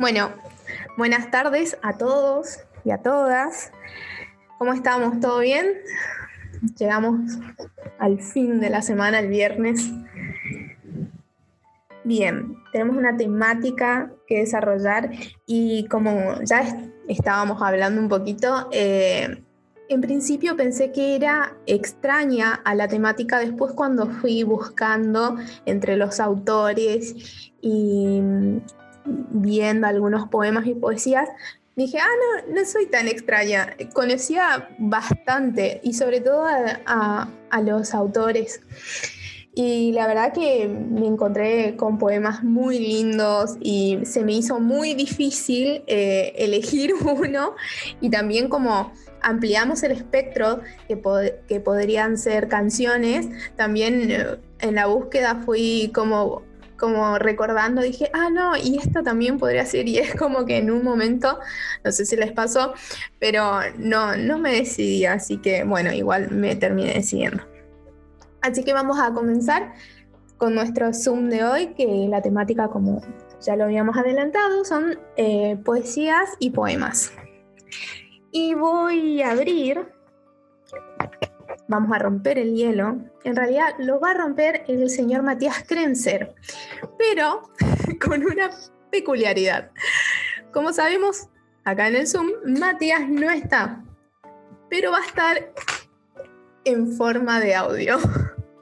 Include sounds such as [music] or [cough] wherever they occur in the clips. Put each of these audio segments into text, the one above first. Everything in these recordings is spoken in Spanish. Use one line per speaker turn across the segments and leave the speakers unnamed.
Bueno, buenas tardes a todos y a todas. ¿Cómo estamos? ¿Todo bien? Llegamos al fin de la semana, el viernes. Bien, tenemos una temática que desarrollar y como ya estábamos hablando un poquito, eh, en principio pensé que era extraña a la temática, después cuando fui buscando entre los autores y viendo algunos poemas y poesías, dije, ah, no, no soy tan extraña. Conocía bastante y sobre todo a, los autores. Y la verdad que me encontré con poemas muy lindos y se me hizo muy difícil eh, elegir [laughs] uno y también como ampliamos el espectro que, que podrían ser canciones, también eh, en la búsqueda fui como como recordando, dije, ah, no, y esto también podría ser, y es como que en un momento, no sé si les pasó, pero no, no me decidí, así que bueno, igual me terminé decidiendo. Así que vamos a comenzar con nuestro Zoom de hoy, que la temática, como ya lo habíamos adelantado, son eh, poesías y poemas. Y voy a abrir vamos a romper el hielo, en realidad lo va a romper el señor Matías Krenzer, pero [laughs] con una peculiaridad. Como sabemos, acá en el Zoom, Matías no está, pero va a estar en forma de audio.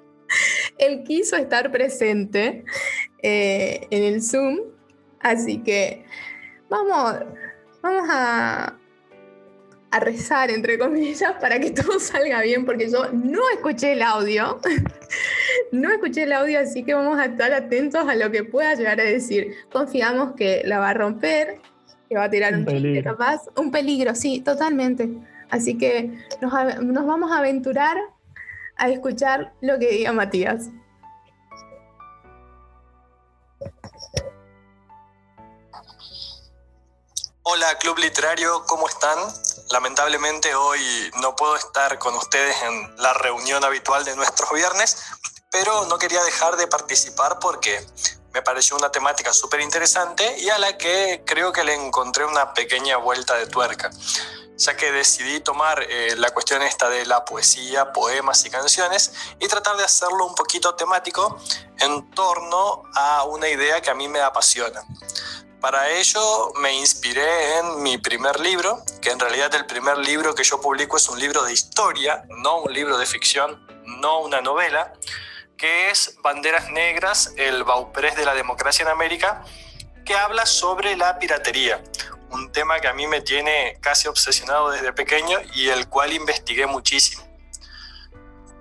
[laughs] Él quiso estar presente eh, en el Zoom, así que vamos, vamos a, a rezar, entre comillas, para que todo [laughs] salga bien, porque yo no escuché el audio. [laughs] no escuché el audio, así que vamos a estar atentos a lo que pueda llegar a decir. Confiamos que la va a romper, que va a tirar un, peligro. capaz. Un peligro, sí, totalmente. Así que nos, nos vamos a aventurar a escuchar lo que diga Matías.
Hola Club Literario, ¿cómo están? Lamentablemente hoy no puedo estar con ustedes en la reunión habitual de nuestros viernes, pero no quería dejar de participar porque me pareció una temática súper interesante y a la que creo que le encontré una pequeña vuelta de tuerca, ya que decidí tomar eh, la cuestión esta de la poesía, poemas y canciones y tratar de hacerlo un poquito temático en torno a una idea que a mí me apasiona. Para ello me inspiré en mi primer libro, que en realidad el primer libro que yo publico es un libro de historia, no un libro de ficción, no una novela, que es Banderas Negras, el Bauprés de la Democracia en América, que habla sobre la piratería, un tema que a mí me tiene casi obsesionado desde pequeño y el cual investigué muchísimo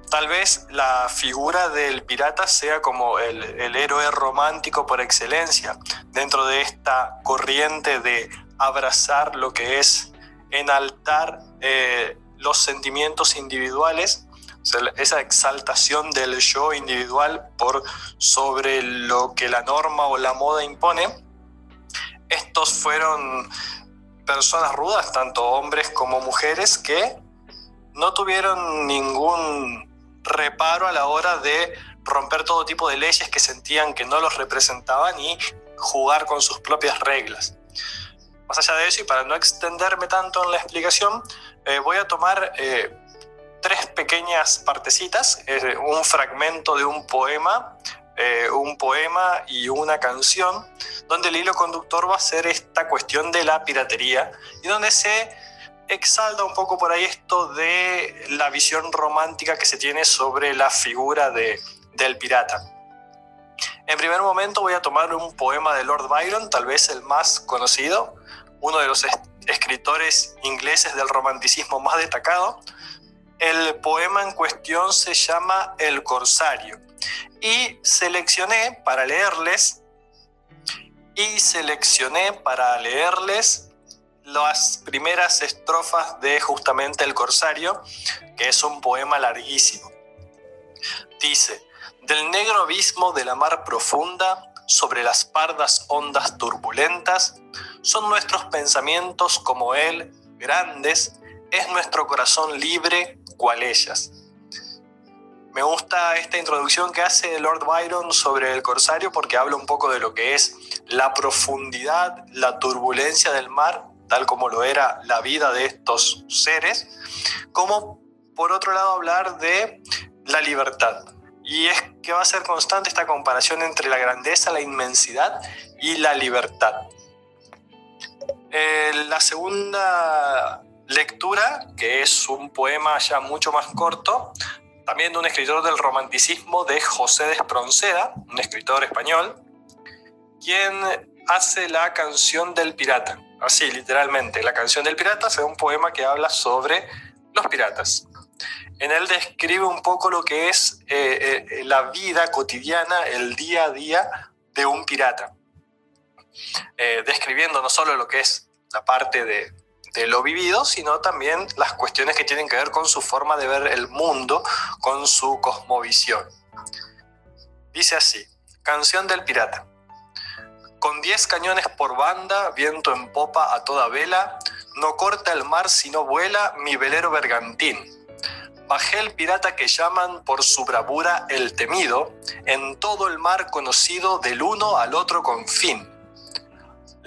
tal vez la figura del pirata sea como el, héroe romántico por excelencia, dentro de esta corriente de abrazar lo que es enaltar eh, los sentimientos individuales, esa exaltación del yo individual por sobre lo que la norma o la moda impone. Estos fueron personas rudas, tanto hombres como mujeres, que no tuvieron ningún reparo a la hora de romper todo tipo de leyes que sentían que no los representaban y jugar con sus propias reglas. Más allá de eso, y para no extenderme tanto en la explicación, eh, voy a tomar eh, tres pequeñas partecitas, un fragmento de un poema, eh, un poema y una canción, donde el hilo conductor va a ser esta cuestión de la piratería y donde se exalta un poco por ahí esto de la visión romántica que se tiene sobre la figura de, del pirata. En primer momento voy a tomar un poema de Lord Byron, tal vez el más conocido, uno de los escritores ingleses del romanticismo más destacado. El poema en cuestión se llama El Corsario y seleccioné para leerles y seleccioné para leerles las primeras estrofas de justamente El Corsario, que es un poema larguísimo. Dice, del negro abismo de la mar profunda, sobre las pardas ondas turbulentas, son nuestros pensamientos como él, grandes, es nuestro corazón libre cual ellas. Me gusta esta introducción que hace Lord Byron sobre el corsario porque habla un poco de lo que es la profundidad, la turbulencia del mar, tal como lo era la vida de estos seres, como por otro lado hablar de la libertad. Y es que va a ser constante esta comparación entre la grandeza, la inmensidad y la libertad. Eh, la segunda lectura, que es un poema ya mucho más corto, también de un escritor del romanticismo de José de Espronceda, un escritor español, quien hace la canción del pirata. Así, literalmente, la canción del pirata es un poema que habla sobre los piratas. En él describe un poco lo que es eh, eh, la vida cotidiana, el día a día de un pirata. Eh, describiendo no solo lo que es la parte de, de lo vivido, sino también las cuestiones que tienen que ver con su forma de ver el mundo, con su cosmovisión. Dice así, Canción del Pirata. Con diez cañones por banda, viento en popa a toda vela, no corta el mar sino vuela mi velero bergantín. Bajé el pirata que llaman por su bravura el temido, en todo el mar conocido del uno al otro con fin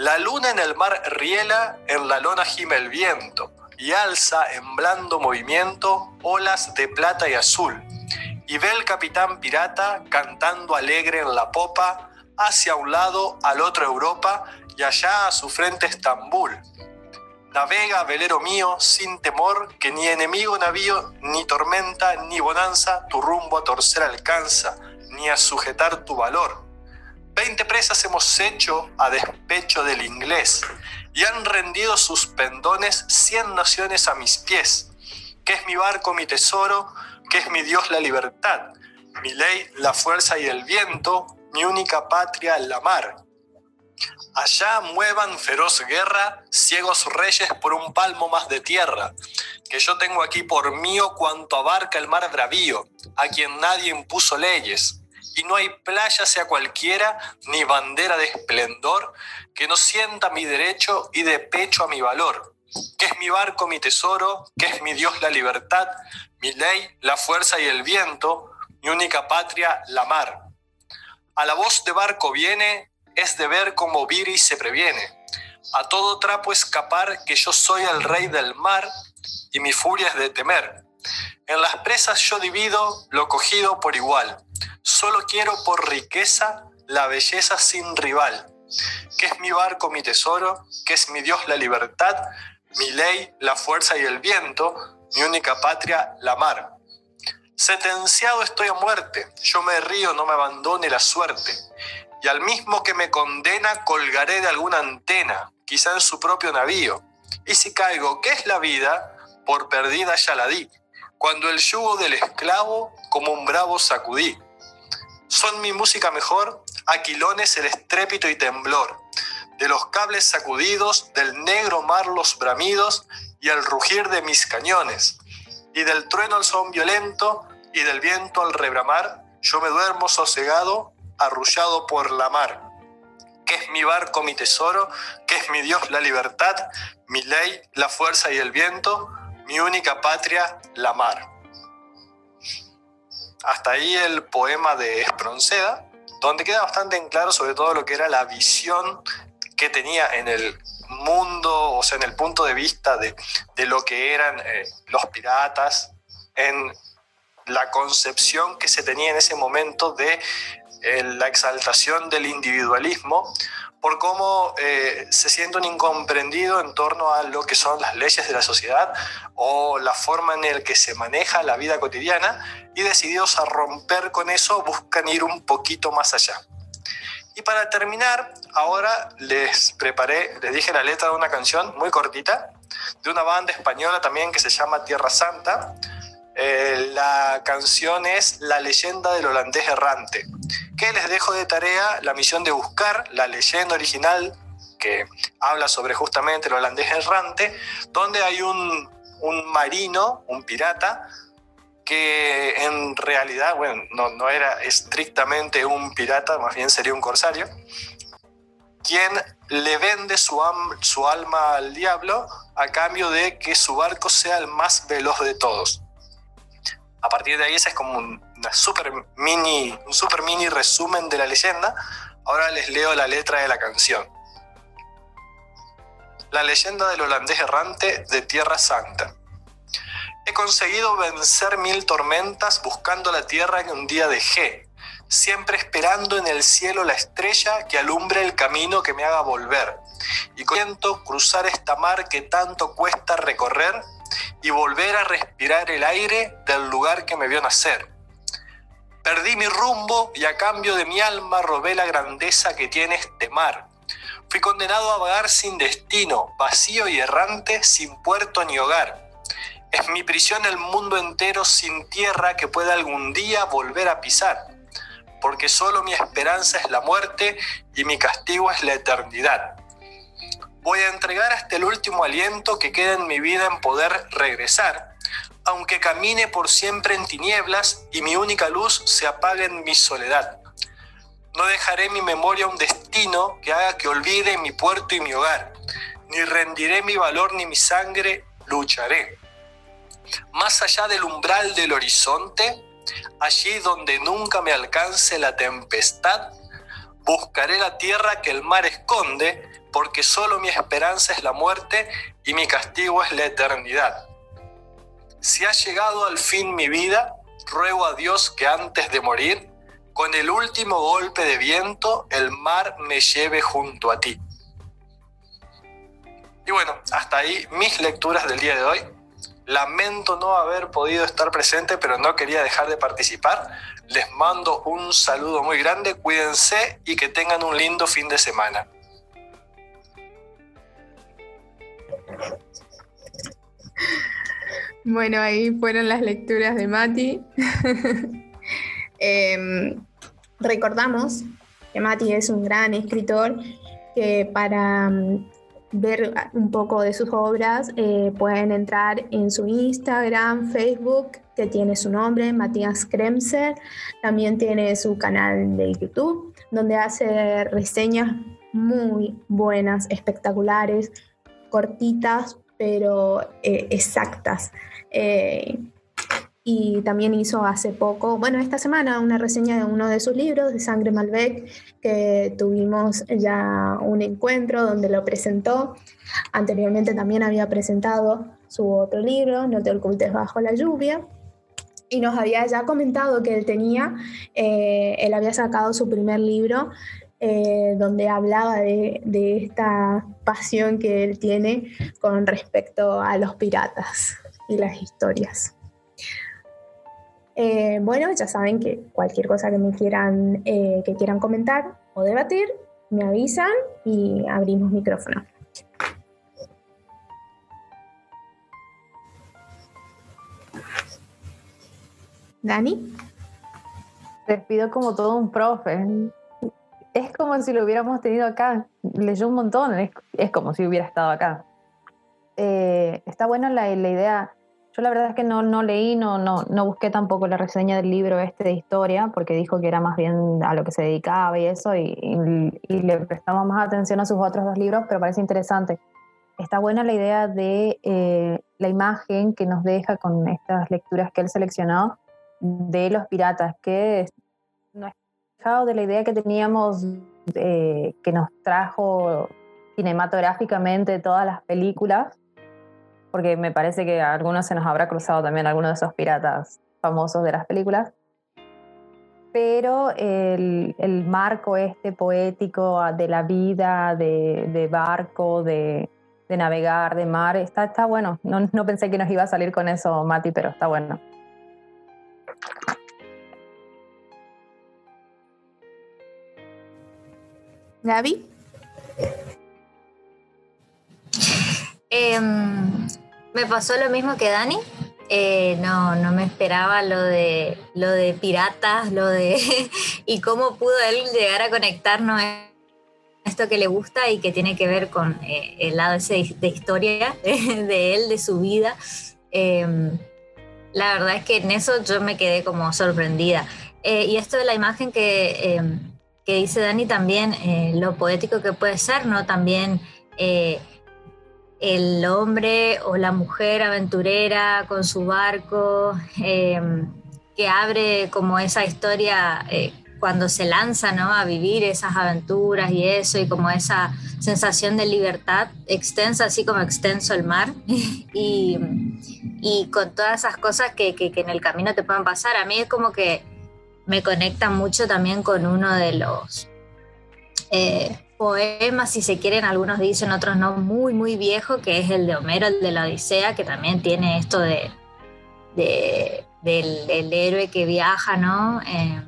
la luna en el mar riela, en la lona gime el viento, y alza en blando movimiento olas de plata y azul. Y ve el capitán pirata cantando alegre en la popa, hacia un lado, al otro Europa, y allá a su frente Estambul. Navega, velero mío, sin temor, que ni enemigo navío, ni tormenta, ni bonanza, tu rumbo a torcer alcanza, ni a sujetar tu valor Veinte presas hemos hecho a despecho del inglés y han rendido sus pendones cien naciones a mis pies. Que es mi barco mi tesoro, que es mi Dios la libertad, mi ley la fuerza y el viento, mi única patria la mar. Allá muevan feroz guerra ciegos reyes por un palmo más de tierra, que yo tengo aquí por mío cuanto abarca el mar bravío, a quien nadie impuso leyes y no hay playa sea cualquiera, ni bandera de esplendor, que no sienta mi derecho y de pecho a mi valor, que es mi barco mi tesoro, que es mi Dios la libertad, mi ley la fuerza y el viento, mi única patria la mar. A la voz de barco viene, es de ver cómo viri se previene. A todo trapo escapar que yo soy el rey del mar y mi furia es de temer. En las presas yo divido lo cogido por igual Solo quiero por riqueza la belleza sin rival, que es mi barco mi tesoro, que es mi Dios la libertad, mi ley la fuerza y el viento, mi única patria la mar. Sentenciado estoy a muerte, yo me río, no me abandone la suerte, y al mismo que me condena colgaré de alguna antena, quizá en su propio navío. Y si caigo, ¿qué es la vida? Por perdida ya la di, cuando el yugo del esclavo como un bravo sacudí. Son mi música mejor, aquilones el estrépito y temblor, de los cables sacudidos, del negro mar los bramidos y el rugir de mis cañones, y del trueno el son violento y del viento al rebramar, yo me duermo sosegado, arrullado por la mar. Que es mi barco mi tesoro, que es mi Dios la libertad, mi ley la fuerza y el viento, mi única patria la mar. Hasta ahí el poema de Espronceda, donde queda bastante en claro sobre todo lo que era la visión que tenía en el mundo, o sea, en el punto de vista de, lo que eran eh, los piratas, en la concepción que se tenía en ese momento de eh, la exaltación del individualismo, por cómo eh, se siente un incomprendido en torno a lo que son las leyes de la sociedad o la forma en la que se maneja la vida cotidiana y decididos a romper con eso buscan ir un poquito más allá. Y para terminar, ahora les preparé, les dije la letra de una canción muy cortita, de una banda española también que se llama Tierra Santa. Eh, la canción es La leyenda del holandés errante que les dejo de tarea la misión de buscar la leyenda original que habla sobre justamente el holandés errante, donde hay un, marino, un pirata, que en realidad, bueno, no, era estrictamente un pirata, más bien sería un corsario, quien le vende su, su alma al diablo a cambio de que su barco sea el más veloz de todos. A partir de ahí ese es como un, super mini, un super mini resumen de la leyenda. Ahora les leo la letra de la canción. La leyenda del holandés errante de Tierra Santa. He conseguido vencer mil tormentas buscando la tierra que un día dejé, siempre esperando en el cielo la estrella que alumbre el camino que me haga volver. Y siento cruzar esta mar que tanto cuesta recorrer y volver a respirar el aire del lugar que me vio nacer. Perdí mi rumbo y a cambio de mi alma robé la grandeza que tiene este mar. Fui condenado a vagar sin destino, vacío y errante, sin puerto ni hogar. Es mi prisión el mundo entero sin tierra que pueda algún día volver a pisar, porque solo mi esperanza es la muerte y mi castigo es la eternidad. Voy a entregar hasta el último aliento que queda en mi vida en poder regresar, aunque camine por siempre en tinieblas y mi única luz se apague en mi soledad. No dejaré mi memoria un destino que haga que olvide mi puerto y mi hogar, ni rendiré mi valor ni mi sangre, lucharé más allá del umbral del horizonte, allí donde nunca me alcance la tempestad, buscaré la tierra que el mar esconde, porque solo mi esperanza es la muerte y mi castigo es la eternidad. Si ha llegado al fin mi vida, ruego a Dios que antes de morir, con el último golpe de viento, el mar me lleve junto a ti. Y bueno, hasta ahí mis lecturas del día de hoy. Lamento no haber podido estar presente, pero no quería dejar de participar. Les mando un saludo muy grande, cuídense y que tengan un lindo fin de semana.
Bueno, ahí fueron las lecturas de Mati. [laughs] Em, recordamos que Mati es un gran escritor que para ver un poco de sus obras, eh, pueden entrar en su Instagram, Facebook, que tiene su nombre, Matías Kremser. También tiene su canal de YouTube, donde hace reseñas muy buenas, espectaculares, cortitas, pero eh, exactas. Eh, y también hizo hace poco, bueno, esta semana, una reseña de uno de sus libros, de Sangre Malbec, que tuvimos ya un encuentro donde lo presentó. Anteriormente también había presentado su otro libro, No te ocultes bajo la lluvia. Y nos había ya comentado que él tenía, eh, él había sacado su primer libro eh, donde hablaba de, esta pasión que él tiene con respecto a los piratas y las historias. Eh, bueno, ya saben que cualquier cosa que me quieran, que quieran comentar o debatir, me avisan y abrimos micrófono. Dani.
Despido como todo un profe. Es como si lo hubiéramos tenido acá. Leyó un montón, es, como si hubiera estado acá. Eh, está buena la, idea yo la verdad es que no, leí, no, no, no busqué tampoco la reseña del libro este de historia, porque dijo que era más bien a lo que se dedicaba y eso, y, le prestamos más atención a sus otros dos libros, pero parece interesante. Está buena la idea de eh, la imagen que nos deja con estas lecturas que él seleccionó de los piratas, que no es dejado de la idea que teníamos eh, que nos trajo cinematográficamente todas las películas, porque me parece que a algunos se nos habrá cruzado también alguno de esos piratas famosos de las películas. Pero el, el marco este poético de la vida, de, de barco, de, de, navegar, de mar, está, está bueno. No, no pensé que nos iba a salir con eso, Mati, pero está bueno.
Gaby.
Eh, me pasó lo mismo que Dani. Eh, no, no me esperaba lo de, lo de piratas, lo de [laughs] y cómo pudo él llegar a conectarnos a esto que le gusta y que tiene que ver con eh, el lado ese de historia [laughs] de, él, de su vida. Em, la verdad es que en eso yo me quedé como sorprendida. Eh, y esto de la imagen que, em, que dice Dani también, lo poético que puede ser, ¿no? También el hombre o la mujer aventurera con su barco, em, que abre como esa historia eh, cuando se lanza a vivir esas aventuras y eso, y como esa sensación de libertad extensa, así como extenso el mar, [laughs] y, con todas esas cosas que, en el camino te pueden pasar. A mí es como que me conecta mucho también con uno de los... Eh, poemas, si se quieren, algunos dicen, otros no, muy, muy viejo, que es el de Homero, el de la Odisea, que también tiene esto de, del, héroe que viaja, ¿no? Eh,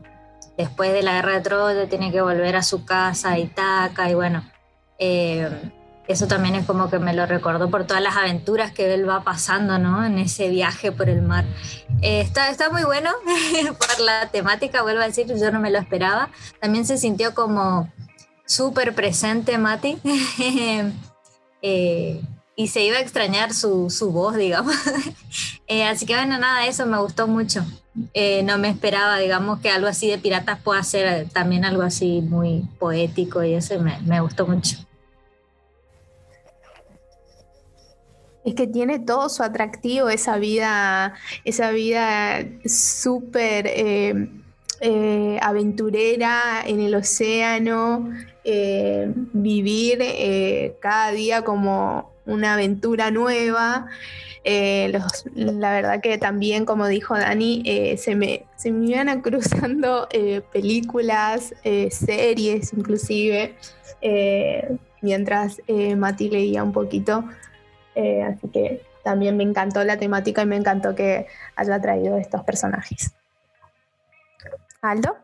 después de la guerra de Troya tiene que volver a su casa, a Itaca, y bueno, eh, eso también es como que me lo recordó por todas las aventuras que él va pasando, ¿no? En ese viaje por el mar. Eh, está, está muy bueno [laughs] por la temática, vuelvo a decir, yo no me lo esperaba. También se sintió como súper presente Mati. [laughs] Eh, y se iba a extrañar su, voz, digamos. [laughs] Así que bueno, nada, eso me gustó mucho. Eh, no me esperaba, digamos, que algo así de piratas pueda ser también algo así muy poético y eso me, gustó mucho.
Es que tiene todo su atractivo esa vida, esa vida súper eh, aventurera en el océano, eh, vivir eh, cada día como una aventura nueva. La verdad que también, como dijo Dani, se, me, se me iban [laughs] cruzando películas, series inclusive, mientras Mati leía un poquito. así que también me encantó la temática y me encantó que haya traído estos personajes. Aldo.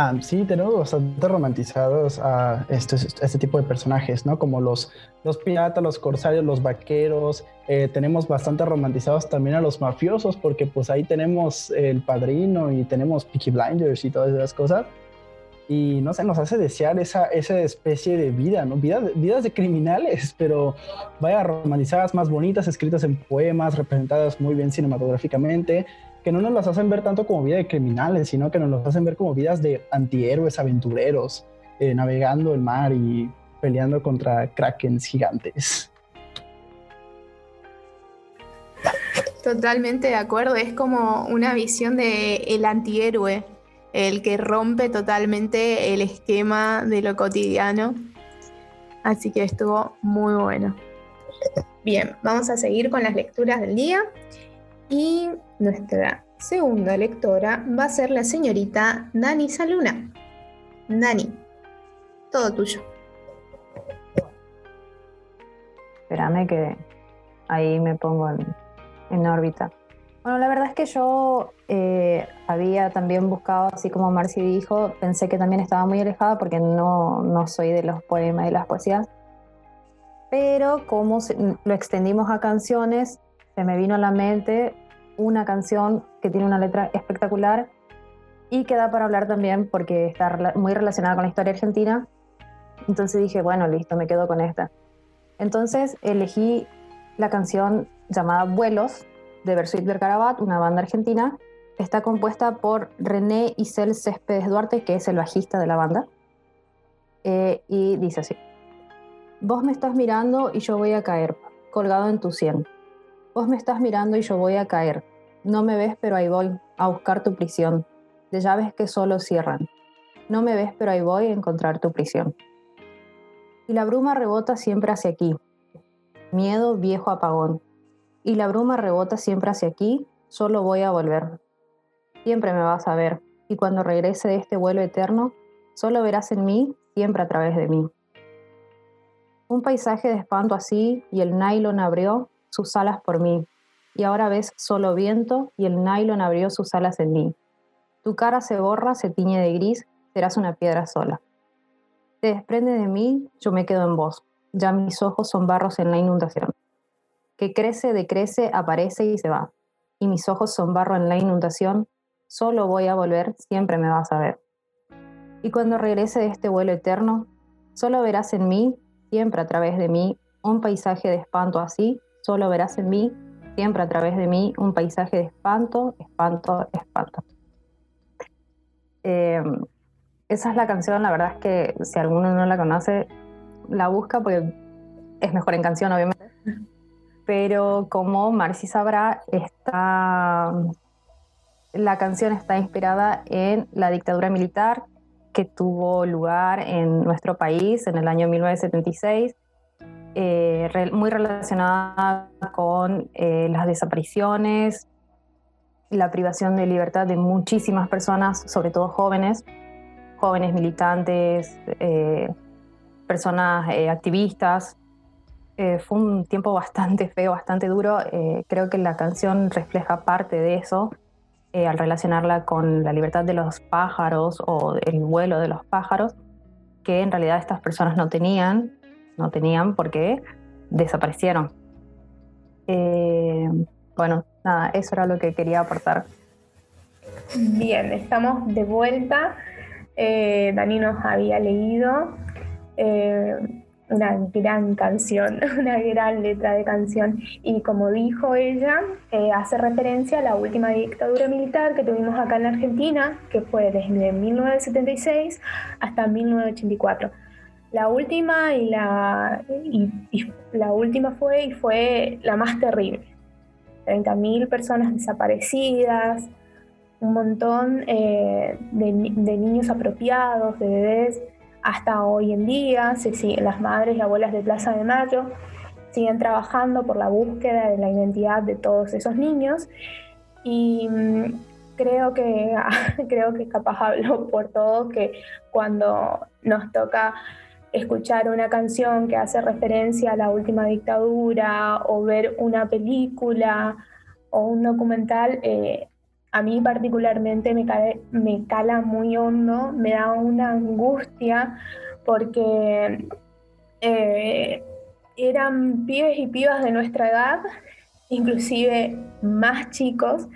Ah, sí, tenemos bastante romantizados a este tipo de personajes, ¿no? Como los, los piratas, los corsarios, los vaqueros. Eh, tenemos bastante romantizados también a los mafiosos, porque pues ahí tenemos el padrino y tenemos Peaky Blinders y todas esas cosas. Y no sé, nos hace desear esa, esa especie de vida, ¿no? Vida, vidas de criminales, [laughs] pero vaya romantizadas, más bonitas, escritas en poemas, representadas muy bien cinematográficamente que no nos las hacen ver tanto como vida de criminales, sino que nos las hacen ver como vidas de antihéroes, aventureros, eh, navegando el mar y peleando contra krakens gigantes.
Totalmente de acuerdo, es como una visión de el antihéroe, el que rompe totalmente el esquema de lo cotidiano. Así que estuvo muy bueno. Bien, vamos a seguir con las lecturas del día. Y nuestra segunda lectora va a ser la señorita Dani Saluna. Dani, todo tuyo.
Espérame que ahí me pongo en, órbita. Bueno, la verdad es que yo eh, había también buscado, así como Marci dijo, pensé que también estaba muy alejada porque no, no soy de los poemas y las poesías. Pero como lo extendimos a canciones, me vino a la mente una canción que tiene una letra espectacular y que da para hablar también porque está muy relacionada con la historia argentina. Entonces dije, bueno, listo, me quedo con esta. Entonces elegí la canción llamada Vuelos de Versuit Vergarabat, una banda argentina. Está compuesta por René Isel Céspedes Duarte, que es el bajista de la banda. Eh, y dice así: Vos me estás mirando y yo voy a caer, colgado en tu sien Vos me estás mirando y yo voy a caer. No me ves, pero ahí voy, a buscar tu prisión, de llaves que solo cierran. No me ves, pero ahí voy a encontrar tu prisión. Y la bruma rebota siempre hacia aquí. Miedo, viejo apagón. Y la bruma rebota siempre hacia aquí, solo voy a volver. Siempre me vas a ver, y cuando regrese de este vuelo eterno, solo verás en mí, siempre a través de mí. Un paisaje de espanto así, y el nylon abrió sus alas por mí, y ahora ves solo viento y el nylon abrió sus alas en mí. Tu cara se borra, se tiñe de gris, serás una piedra sola. Te desprende de mí, yo me quedo en vos, ya mis ojos son barros en la inundación. Que crece, decrece, aparece y se va. Y mis ojos son barro en la inundación, solo voy a volver, siempre me vas a ver. Y cuando regrese de este vuelo eterno, solo verás en mí, siempre a través de mí, un paisaje de espanto así solo verás en mí, siempre a través de mí, un paisaje de espanto, espanto, espanto. Eh, esa es la canción, la verdad es que si alguno no la conoce, la busca porque es mejor en canción, obviamente. Pero como Marci sabrá, está, la canción está inspirada en la dictadura militar que tuvo lugar en nuestro país en el año 1976, eh, muy relacionada con eh, las desapariciones, la privación de libertad de muchísimas personas, sobre todo jóvenes, jóvenes militantes, eh, personas activistas. fue un tiempo bastante feo, bastante duro. creo que la canción refleja parte de eso eh, al relacionarla con la libertad de los pájaros o el vuelo de los pájaros, que en realidad estas personas no tenían, no tenían porque desaparecieron. Eh, bueno, nada, eso era lo que quería aportar.
Bien, estamos de vuelta. Eh, Dani nos había leído una gran canción, [laughs] una gran letra de canción. Y como dijo ella, eh, hace referencia a la última dictadura militar que tuvimos acá en la Argentina, que fue desde 1976 hasta 1984. La última y la, y, la última fue y fue la más terrible. 30.000 personas desaparecidas, un montón eh, de, de niños apropiados, de bebés hasta hoy en día, las madres y abuelas de Plaza de Mayo siguen trabajando por la búsqueda de la identidad de todos esos niños y mm, creo que, [laughs] creo que capaz hablo por todos que cuando nos toca escuchar una canción que hace referencia a la última dictadura o ver una película o un documental, eh, a mí particularmente me, me cala muy hondo, me da una angustia porque eh, eran pibes y pibas de nuestra edad, inclusive más chicos,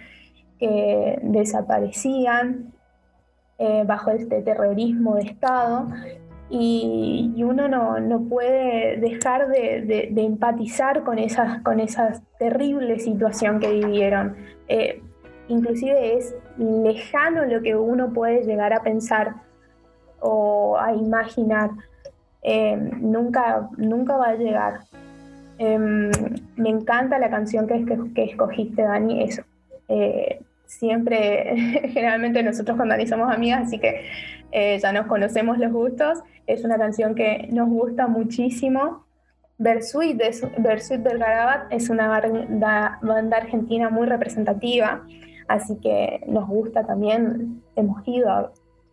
que desaparecían eh, bajo este terrorismo de Estado y, uno no, puede dejar de, empatizar con esa con terrible situación que vivieron. Eh, inclusive es lejano lo que uno puede llegar a pensar o a imaginar. Em, nunca, nunca va a llegar. Em, me encanta la canción que, que, escogiste, Dani. Es, eh, siempre, [laughs] generalmente nosotros con Dani somos amigas, así que eh, ya nos conocemos los gustos. Es una canción que nos gusta muchísimo. Versuit, Versuit del Garabat es una banda argentina muy representativa. Así que nos gusta también, hemos ido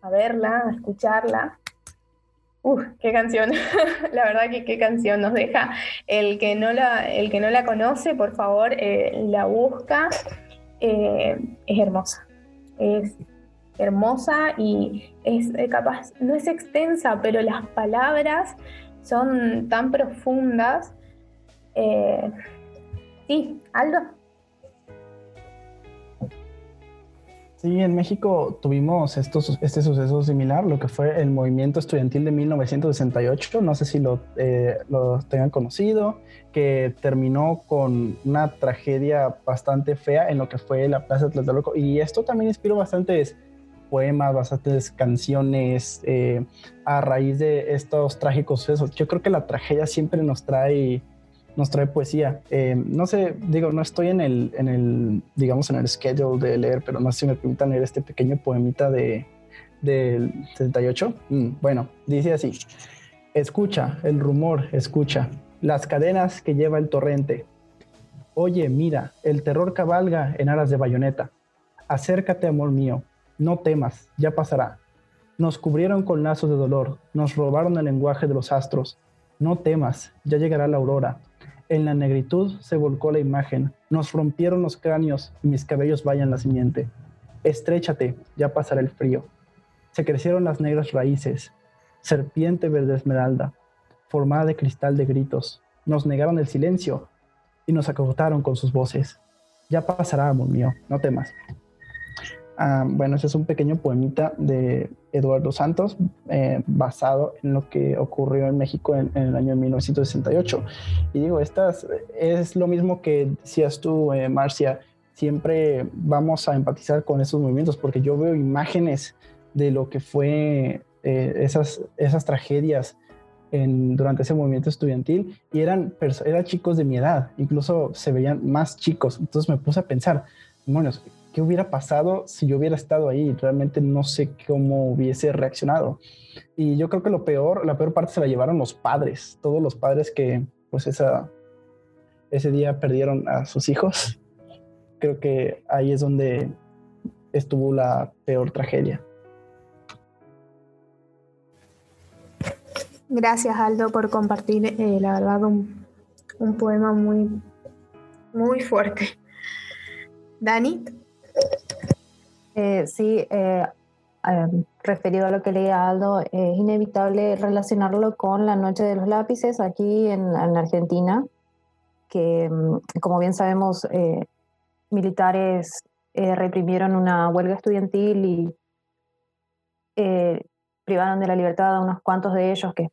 a, verla, a escucharla. Uf, qué canción, [laughs] la verdad que qué canción nos deja. El que no la, el que no la conoce, por favor, eh, la busca. Eh, es hermosa. Es hermosa y es eh, capaz, no es extensa, pero las palabras son tan profundas. sí, Aldo.
Sí, en México tuvimos estos, este suceso similar, lo que fue el movimiento estudiantil de 1968, no sé si lo, eh, lo tengan conocido, que terminó con una tragedia bastante fea en lo que fue la Plaza Tlatelolco. Y esto también inspiró bastantes poemas, bastantes canciones eh, a raíz de estos trágicos sucesos. Yo creo que la tragedia siempre nos trae nos trae poesía. Eh, no sé, digo, no estoy en el, en el, digamos, en el schedule de leer, pero no sé si me permitan leer este pequeño poemita de, del 78. Mm, bueno, dice así, escucha el rumor, escucha las cadenas que lleva el torrente. Oye, mira, el terror cabalga en aras de bayoneta. Acércate, amor mío, no temas, ya pasará. Nos cubrieron con lazos de dolor, nos robaron el lenguaje de los astros. No temas, ya llegará la aurora, en la negritud se volcó la imagen, nos rompieron los cráneos y mis cabellos vayan la simiente. Estréchate, ya pasará el frío. Se crecieron las negras raíces, serpiente verde esmeralda, formada de cristal de gritos. Nos negaron el silencio y nos acogotaron con sus voces. Ya pasará, amor mío, no temas. Ah, bueno, ese es un pequeño poemita de Eduardo Santos eh, basado en lo que ocurrió en México en, el año 1968. Y digo, estas es lo mismo que decías tú, eh, Marcia, siempre vamos a empatizar con esos movimientos porque yo veo imágenes de lo que fue eh, esas, esas tragedias durante ese movimiento estudiantil y eran, eran chicos de mi edad, incluso se veían más chicos. Entonces me puse a pensar, bueno, ¿qué hubiera pasado si yo hubiera estado ahí? Realmente no sé cómo hubiese reaccionado. Y yo creo que lo peor, la peor parte se la llevaron los padres, todos los padres que pues esa, ese día perdieron a sus hijos. Creo que ahí es donde estuvo la peor tragedia.
Gracias Aldo por compartir, eh, la verdad, un, poema muy, muy fuerte. Dani.
Eh, sí, eh, referido a lo que leía Aldo, es inevitable relacionarlo con la Noche de los Lápices aquí en, Argentina, que mm, como bien sabemos, militares reprimieron una huelga estudiantil y privaron de la libertad a unos cuantos de ellos que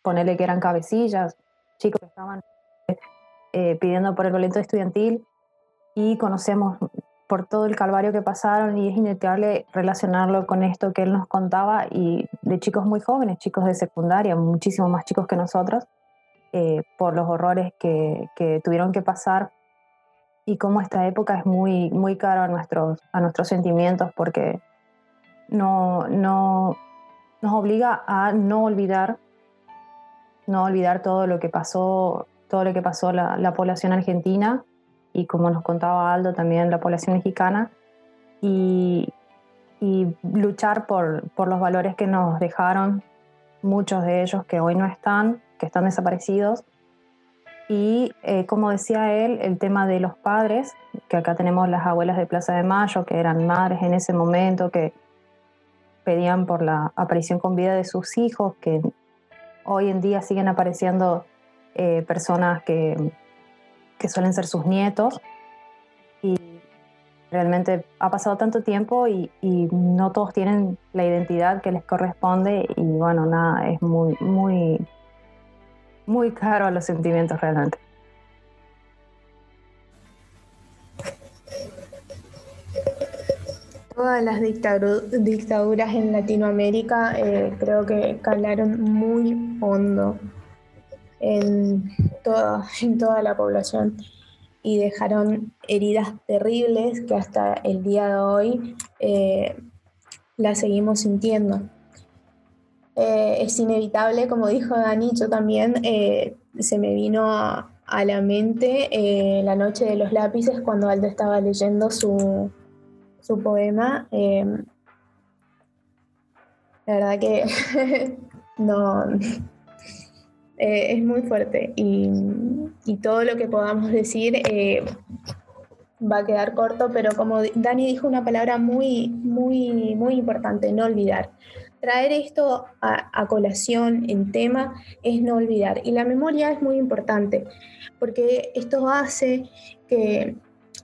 ponerle que eran cabecillas, chicos que estaban eh, pidiendo por el boleto estudiantil. Y conocemos por todo el calvario que pasaron y es inevitable relacionarlo con esto que él nos contaba y de chicos muy jóvenes, chicos de secundaria, muchísimo más chicos que nosotros, eh, por los horrores que, que, tuvieron que pasar y cómo esta época es muy, muy caro a nuestros, a nuestros sentimientos porque no, no, nos obliga a no olvidar no olvidar todo lo que pasó, todo lo que pasó la, la población argentina y como nos contaba Aldo también la población mexicana y, luchar por, por, los valores que nos dejaron muchos de ellos que hoy no están, que están desaparecidos. Y eh, como decía él, el tema de los padres, que acá tenemos las abuelas de Plaza de Mayo, que eran madres en ese momento, que pedían por la aparición con vida de sus hijos, que hoy en día siguen apareciendo eh, personas que, que suelen ser sus nietos. Y realmente ha pasado tanto tiempo y, no todos tienen la identidad que les corresponde. Y bueno, nada, es muy, muy, muy caro a los sentimientos realmente.
Todas las dictaduras en Latinoamérica eh, creo que calaron muy hondo en toda, en toda la población y dejaron heridas terribles que hasta el día de hoy eh, las seguimos sintiendo. Eh, es inevitable, como dijo Dani, yo también se me vino a, a la mente la noche de los lápices cuando Aldo estaba leyendo su, su poema. Em, la verdad que [laughs] no eh, es muy fuerte y, todo lo que podamos decir eh, va a quedar corto, pero como Dani dijo una palabra muy, muy, muy importante, no olvidar. Traer esto a, a colación en tema es no olvidar. Y la memoria es muy importante, porque esto hace que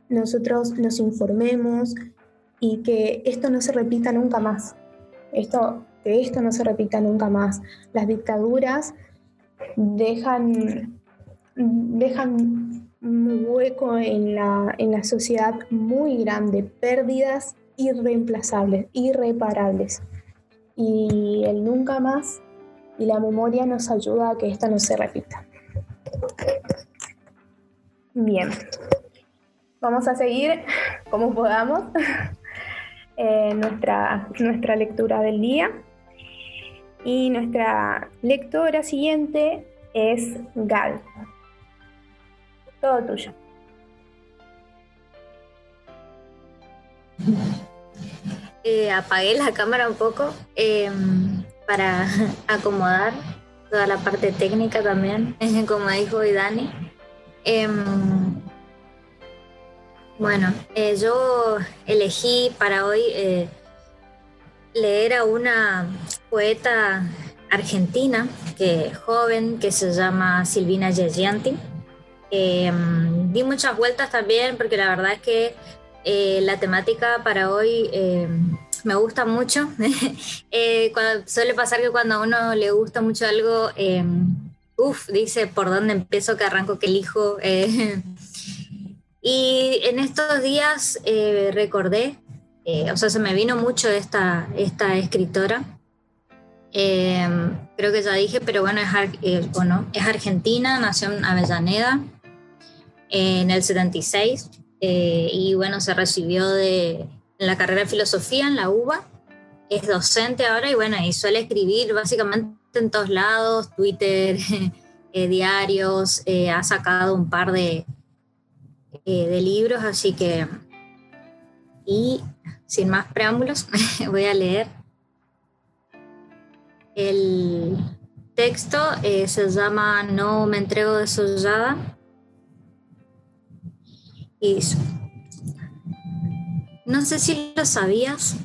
nosotros nos informemos, y que esto no se repita nunca más. Esto, que esto no se repita nunca más. Las dictaduras dejan, dejan un hueco en la, en la sociedad muy grande, pérdidas irreemplazables, irreparables. Y el nunca más y la memoria nos ayuda a que esto no se repita. Bien, vamos a seguir como podamos. [laughs] Eh, nuestra, nuestra lectura del día. Y nuestra lectora siguiente es Gal. Todo tuyo. [laughs]
Eh, apagué la cámara un poco em, para [laughs] acomodar toda la parte técnica también, [laughs] como dijo Dani. Em, bueno, eh, yo elegí para hoy eh, leer a una poeta argentina, que joven, que se llama Silvina Yegianti. Em, di muchas vueltas también porque la verdad es que eh, la temática para hoy em, me gusta mucho. [laughs] suele pasar que cuando a uno le gusta mucho algo, em, uff, dice por dónde empiezo, que arranco, que elijo. [laughs] Y en estos días eh, recordé, eh, o sea, se me vino mucho esta, esta escritora Em, creo que ya dije, pero bueno, es, eh, es argentina, nació en Avellaneda en el 76 eh, y bueno, se recibió de en la carrera de filosofía en la UBA, es docente ahora y bueno, y suele escribir básicamente en todos lados, Twitter, [laughs] eh, diarios, ha sacado un par de, de libros, así que, y sin más preámbulos, [laughs] voy a leer el texto eh, se llama No me entrego desollada. Y no sé si lo sabías,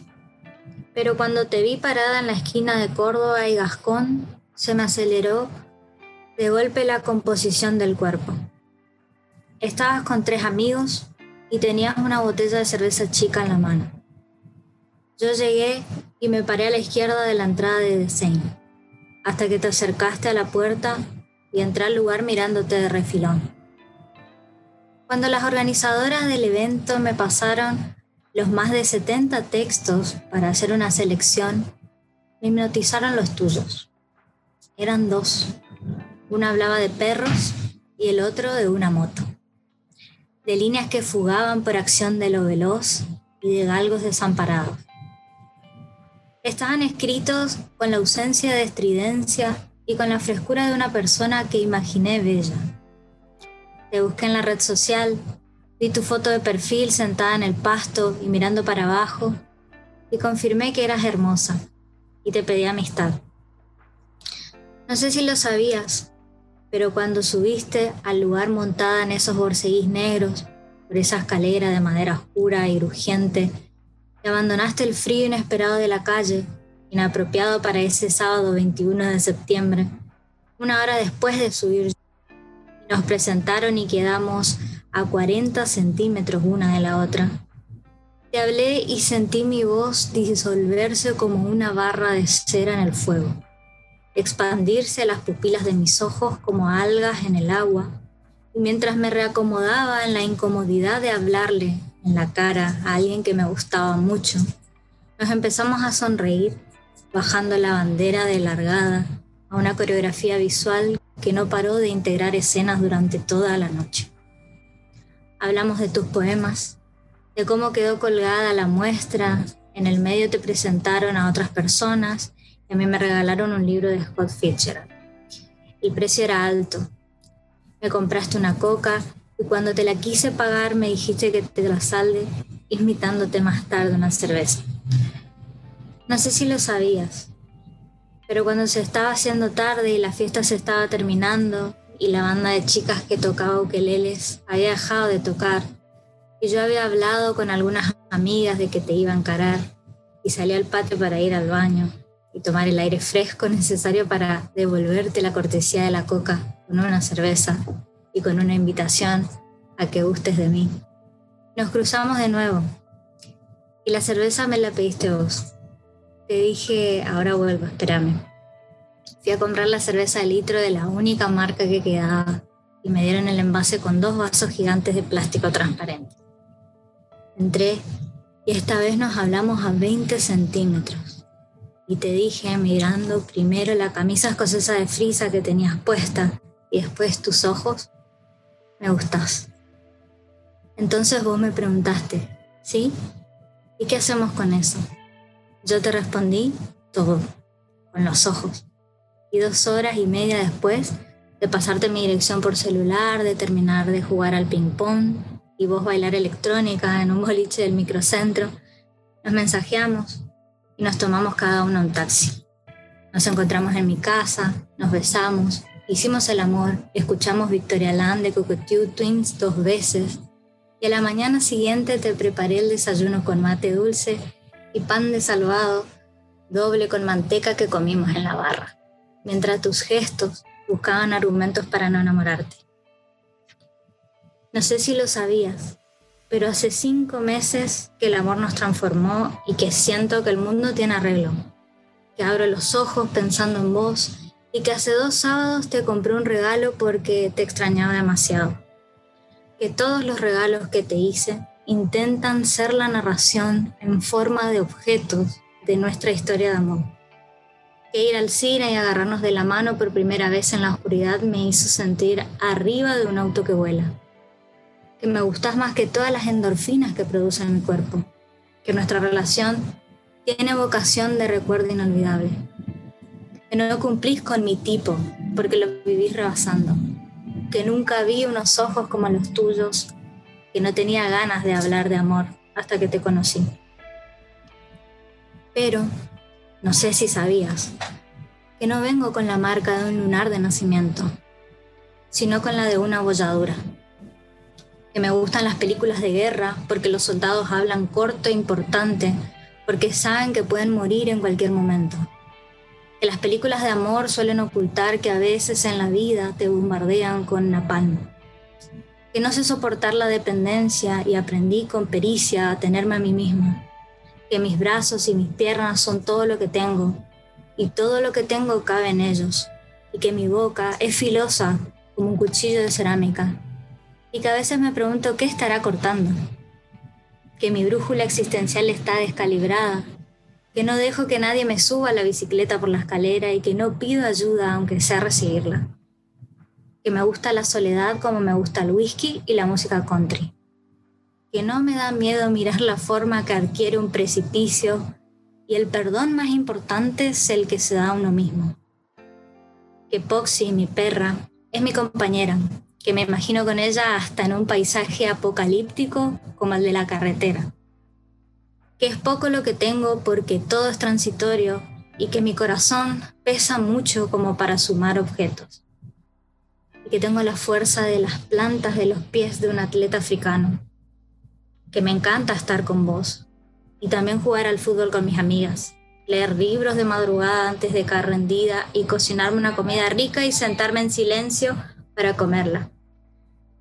pero cuando te vi parada en la esquina de Córdoba y Gascón, se me aceleró de golpe la composición del cuerpo. Estabas con tres amigos y tenías una botella de cerveza chica en la mano. Yo llegué y me paré a la izquierda de la entrada de Desein, hasta que te acercaste a la puerta y entré al lugar mirándote de refilón. Cuando las organizadoras del evento me pasaron los más de 70 textos para hacer una selección, me hipnotizaron los tuyos. Eran dos. Uno hablaba de perros y el otro de una moto. De líneas que fugaban por acción de lo veloz y de galgos desamparados estaban escritos con la ausencia de estridencia y con la frescura de una persona que imaginé bella. Te busqué en la red social, vi tu foto de perfil sentada en el pasto y mirando para abajo, y confirmé que eras hermosa, y te pedí amistad. No sé si lo sabías, pero cuando subiste al lugar montada en esos borceguís negros, por esa escalera de madera oscura y crujiente, abandonaste el frío inesperado de la calle, inapropiado para ese sábado 21 de septiembre, una hora después de subir. Nos presentaron y quedamos a 40 centímetros una de la otra. Te hablé y sentí mi voz disolverse como una barra de cera en el fuego, expandirse las pupilas de mis ojos como algas en el agua, y mientras me reacomodaba en la incomodidad de hablarle en la cara a alguien que me gustaba mucho. Nos empezamos a sonreír, bajando la bandera de largada a una coreografía visual que no paró de integrar escenas durante toda la noche. Hablamos de tus poemas, de cómo quedó colgada la muestra, en el medio te presentaron a otras personas y a mí me regalaron un libro de Scott Fitzgerald. El precio era alto. Me compraste una coca y cuando te la quise pagar me dijiste que te la salde invitándote más tarde una cerveza. No sé si lo sabías, pero cuando se estaba haciendo tarde y la fiesta se estaba terminando y la banda de chicas que tocaba ukeleles había dejado de tocar y yo había hablado con algunas amigas de que te iba a encarar y salí al patio para ir al baño y tomar el aire fresco necesario para devolverte la cortesía de la coca con una cerveza y con una invitación a que gustes de mí. Nos cruzamos de nuevo y la cerveza me la pediste vos. Te dije, ahora vuelvo, espérame. Fui a comprar la cerveza de litro de la única marca que quedaba y me dieron el envase con dos vasos gigantes de plástico transparente. Entré y esta vez nos hablamos a 20 centímetros. Y te dije, mirando primero la camisa escocesa de frisa que tenías puesta y después tus ojos, me gustas. Entonces vos me preguntaste, ¿sí? ¿Y qué hacemos con eso? Yo te respondí todo, con los ojos. Y dos horas y media después de pasarte mi dirección por celular, de terminar de jugar al ping-pong y vos bailar electrónica en un boliche del microcentro, nos mensajeamos y nos tomamos cada uno un taxi. Nos encontramos en mi casa, nos besamos, Hicimos el amor, escuchamos Victoria Land de Cockatoo Twins dos veces y a la mañana siguiente te preparé el desayuno con mate dulce y pan de salvado doble con manteca que comimos en la barra, mientras tus gestos buscaban argumentos para no enamorarte. No sé si lo sabías, pero hace cinco meses que el amor nos transformó y que siento que el mundo tiene arreglo, que abro los ojos pensando en vos y que hace dos sábados te compré un regalo porque te extrañaba demasiado. Que todos los regalos que te hice intentan ser la narración en forma de objetos de nuestra historia de amor. que ir al cine y agarrarnos de la mano por primera vez en la oscuridad me hizo sentir arriba de un auto que vuela. Que me gustas más que todas las endorfinas que produce en mi cuerpo. Que nuestra relación tiene vocación de recuerdo inolvidable. Que no cumplís con mi tipo porque lo vivís rebasando. Que nunca vi unos ojos como los tuyos. Que no tenía ganas de hablar de amor hasta que te conocí. Pero no sé si sabías que no vengo con la marca de un lunar de nacimiento, sino con la de una abolladura. Que me gustan las películas de guerra porque los soldados hablan corto e importante, porque saben que pueden morir en cualquier momento. Que las películas de amor suelen ocultar que a veces en la vida te bombardean con napalm. Que no sé soportar la dependencia y aprendí con pericia a tenerme a mí misma. Que mis brazos y mis piernas son todo lo que tengo, y todo lo que tengo cabe en ellos, y que mi boca es filosa como un cuchillo de cerámica, y que a veces me pregunto qué estará cortando, que mi brújula existencial está descalibrada, que no dejo que nadie me suba la bicicleta por la escalera y que no pido ayuda aunque sea recibirla, que me gusta la soledad como me gusta el whisky y la música country que no me da miedo mirar la forma que adquiere un precipicio y el perdón más importante es el que se da a uno mismo. Que Poxy, mi perra, es mi compañera, que me imagino con ella hasta en un paisaje apocalíptico como el de la carretera. Que es poco lo que tengo porque todo es transitorio y que mi corazón pesa mucho como para sumar objetos. Y que tengo la fuerza de las plantas de los pies de un atleta africano que me encanta estar con vos y también jugar al fútbol con mis amigas, leer libros de madrugada antes de caer rendida y cocinarme una comida rica y sentarme en silencio para comerla.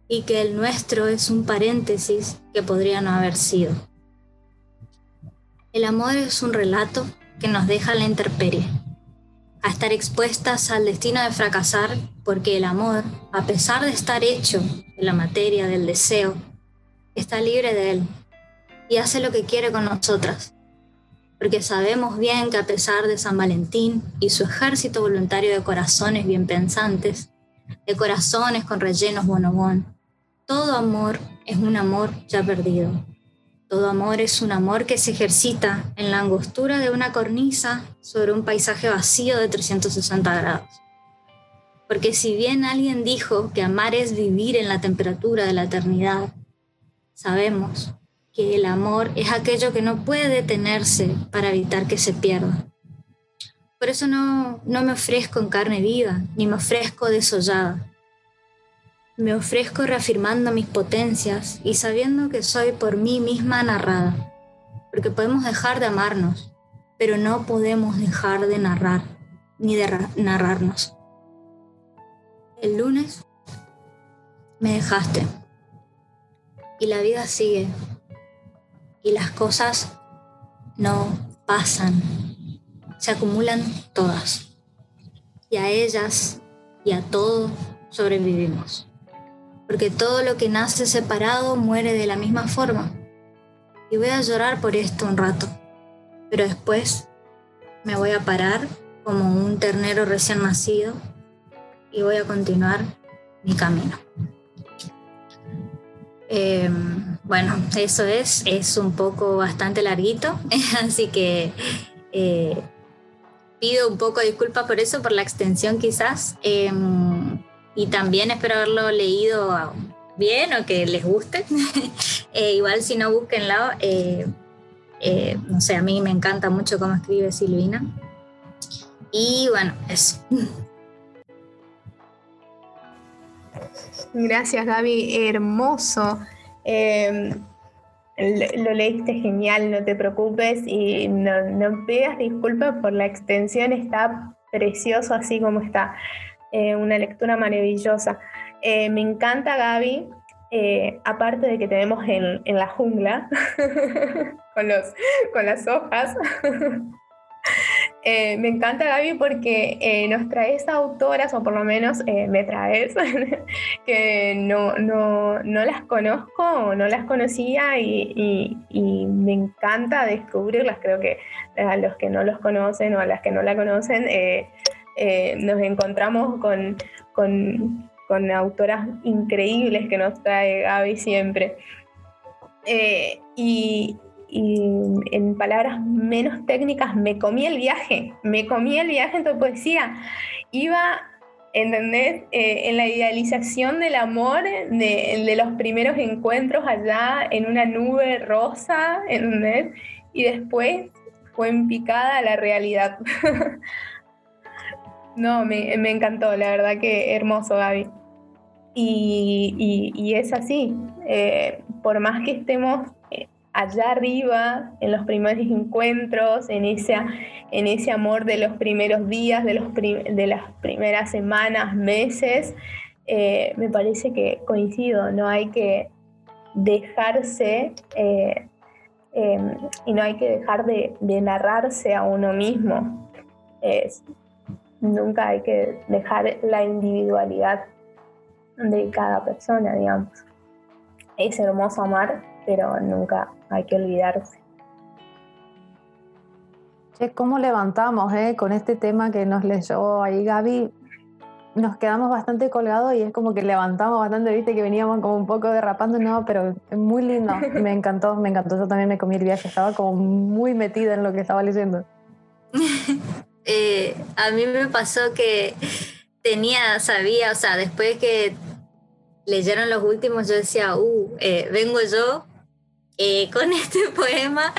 Y que el nuestro es un paréntesis que podría no haber sido. El amor es un relato que nos deja la intemperie, a estar expuestas al destino de fracasar porque el amor, a pesar de estar hecho de la materia del deseo, está libre de Él y hace lo que quiere con nosotras. Porque sabemos bien que a pesar de San Valentín y su ejército voluntario de corazones bien pensantes, de corazones con rellenos bonobón, todo amor es un amor ya perdido. Todo amor es un amor que se ejercita en la angostura de una cornisa sobre un paisaje vacío de 360 grados. Porque si bien alguien dijo que amar es vivir en la temperatura de la eternidad, Sabemos que el amor es aquello que no puede detenerse para evitar que se pierda. Por eso no, no me ofrezco en carne viva, ni me ofrezco desollada. Me ofrezco reafirmando mis potencias y sabiendo que soy por mí misma narrada. Porque podemos dejar de amarnos, pero no podemos dejar de narrar, ni de narrarnos. El lunes me dejaste y la vida sigue y las cosas no pasan, se acumulan todas y a ellas y a todo sobrevivimos. Porque todo lo que nace separado muere de la misma forma. Y voy a llorar por esto un rato, pero después me voy a parar como un ternero recién nacido y voy a continuar mi camino. Em, bueno, eso es, es un poco bastante larguito, [laughs] así que eh, pido un poco disculpas por eso, por la extensión quizás, em, y también espero haberlo leído bien o que les guste. [laughs] Eh, igual si no, búsquenlo. Eh, no sé, a mí me encanta mucho cómo escribe Silvina. Y bueno, eso. [laughs]
Gracias, Gaby. Hermoso. Em, lo leíste genial, no te preocupes y no, no pidas disculpas por la extensión, está precioso así como está. Eh, una lectura maravillosa. Eh, me encanta, Gaby, eh, aparte de que tenemos en, en la jungla [laughs] con, los, con las hojas. [laughs] Me encanta Gaby porque eh, nos traes autoras, o por lo menos eh, me traes, [laughs] que no, no, no, las conozco, no las conocía y, y, me encanta descubrirlas. Creo que a los que no los conocen o a las que no la conocen, nos encontramos con, con, con, autoras increíbles que nos trae Gaby siempre. y, y en palabras menos técnicas, me comí el viaje, me comí el viaje en tu poesía. Iba, ¿entendés? Eh, en la idealización del amor, de, los primeros encuentros allá en una nube rosa, ¿entendés? Y después fue en picada la realidad. [laughs] no, me, encantó, la verdad que hermoso, Gaby. Y, es así, eh, por más que estemos allá arriba, en los primeros encuentros, en, en ese amor de los primeros días, de, los de las primeras semanas, meses, eh, me parece que coincido, no hay que dejarse eh, y no hay que dejar de, narrarse a uno mismo. Nunca hay que dejar la individualidad de cada persona, digamos. Es hermoso amar, pero nunca hay que olvidarse.
Che, ¿cómo levantamos eh? con este tema que nos leyó ahí Gaby? Nos quedamos bastante colgados y es como que levantamos bastante, viste que veníamos como un poco derrapando, no, pero es muy lindo, [laughs] me encantó, me encantó, yo también me comí el viaje, estaba como muy metida en lo que estaba leyendo. [laughs]
Eh, a mí me pasó que tenía, sabía, o sea, después que leyeron los últimos, yo decía, uh, eh, vengo yo eh, [laughs] con este poema,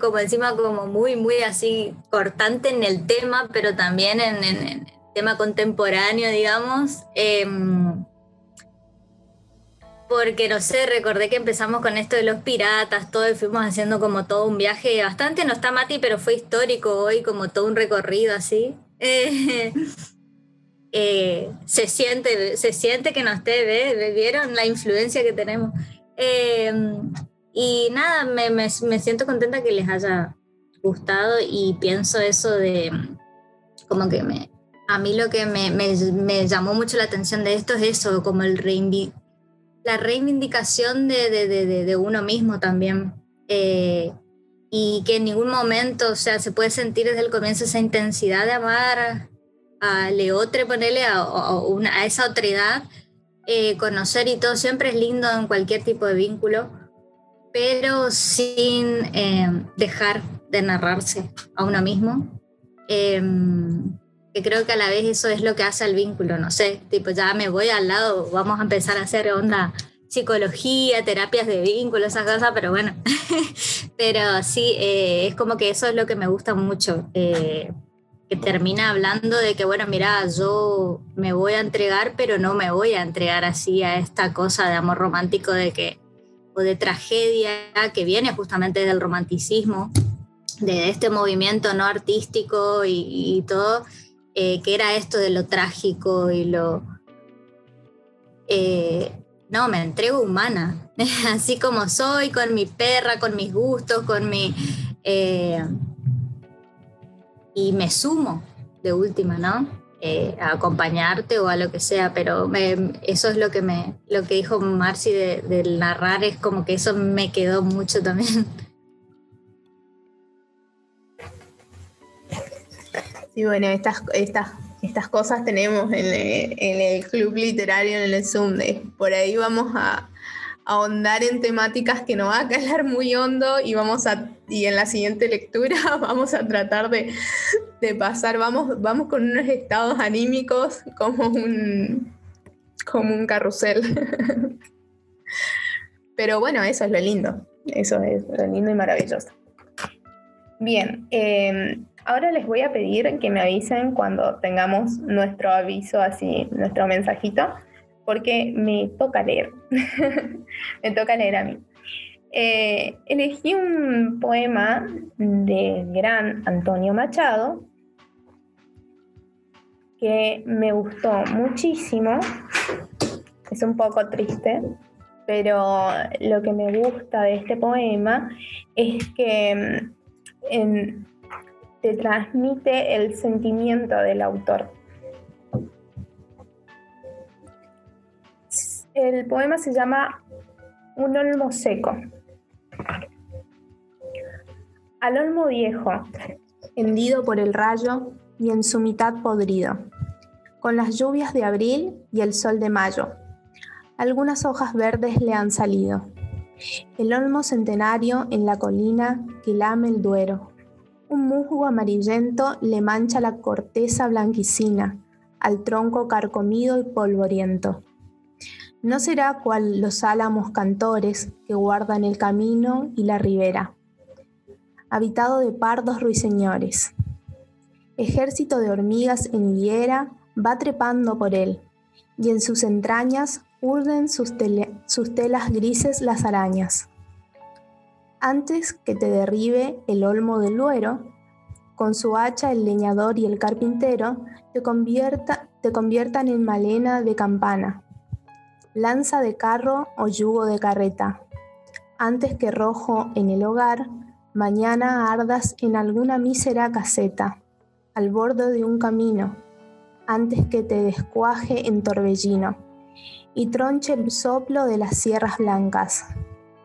como encima como muy, muy así cortante en el tema, pero también en, el tema contemporáneo, digamos. Porque no sé, recordé que empezamos con esto de los piratas, todo, y fuimos haciendo como todo un viaje bastante, no está Mati, pero fue histórico hoy, como todo un recorrido así. [laughs] Eh, se, siente, se siente que nos te ¿vieron la influencia que tenemos? Em, y nada, me, me, siento contenta que les haya gustado y pienso eso de como que me, a mí lo que me, me, llamó mucho la atención de esto es eso, como el la reivindicación de, de, de, uno mismo también. Eh, y que en ningún momento, o sea, se puede sentir desde el comienzo esa intensidad de amar a Leotre, ponerle a, a, a esa otredad, eh, conocer y todo siempre es lindo en cualquier tipo de vínculo, pero sin eh, dejar de narrarse a uno mismo. Que creo que a la vez eso es lo que hace el vínculo, no sé, tipo ya me voy al lado, vamos a empezar a hacer onda psicología, terapias de vínculo, esas cosas, pero bueno, [laughs] pero sí, eh, es como que eso es lo que me gusta mucho que termina hablando de que, bueno, mira, yo me voy a entregar, pero no me voy a entregar así a esta cosa de amor romántico de que, o de tragedia que viene justamente del romanticismo, de este movimiento no artístico y, todo, eh, que era esto de lo trágico y lo... Eh, no, me entrego humana, [laughs] así como soy, con mi perra, con mis gustos, con mi... Eh, y me sumo de última, ¿no? A acompañarte o a lo que sea, pero eso es lo que me, lo que dijo Marci del narrar, es como que eso me quedó mucho también. [laughs]
Sí, bueno, estas, estas, estas cosas tenemos en el, en el club literario, en el Zoom, de, por ahí vamos a, ahondar en temáticas que nos va a calar muy hondo y vamos a y en la siguiente lectura [laughs] vamos a tratar de, pasar, vamos, vamos con unos estados anímicos como un, como un carrusel. [laughs] Pero bueno, eso es lo lindo, eso es lo lindo y maravilloso. Bien, em, ahora les voy a pedir que me avisen cuando tengamos nuestro aviso así, nuestro mensajito porque me toca leer. [laughs] me toca leer a mí. Eh, elegí un poema del gran Antonio Machado que me gustó muchísimo. Es un poco triste, pero lo que me gusta de este poema es que mm, te transmite el sentimiento del autor. El poema se llama Un olmo seco. Al olmo viejo, hendido por el rayo y en su mitad podrido, con las lluvias de abril y el sol de mayo. Algunas hojas verdes le han salido. El olmo centenario en la colina que lame el duero. Un musgo amarillento le mancha la corteza blanquicina al tronco carcomido y polvoriento. No será cual los álamos cantores que guardan el camino y la ribera, habitado de pardos ruiseñores. Ejército de hormigas en higuera va trepando por él, y en sus entrañas urden sus, sus telas grises las arañas. Antes que te derribe el olmo del luero, con su hacha el leñador y el carpintero te, convierta, conviertan en malena de campana lanza de carro o yugo de carreta. Antes que rojo en el hogar, mañana ardas en alguna mísera caseta, al borde de un camino, antes que te descuaje en torbellino, y tronche el soplo de las sierras blancas,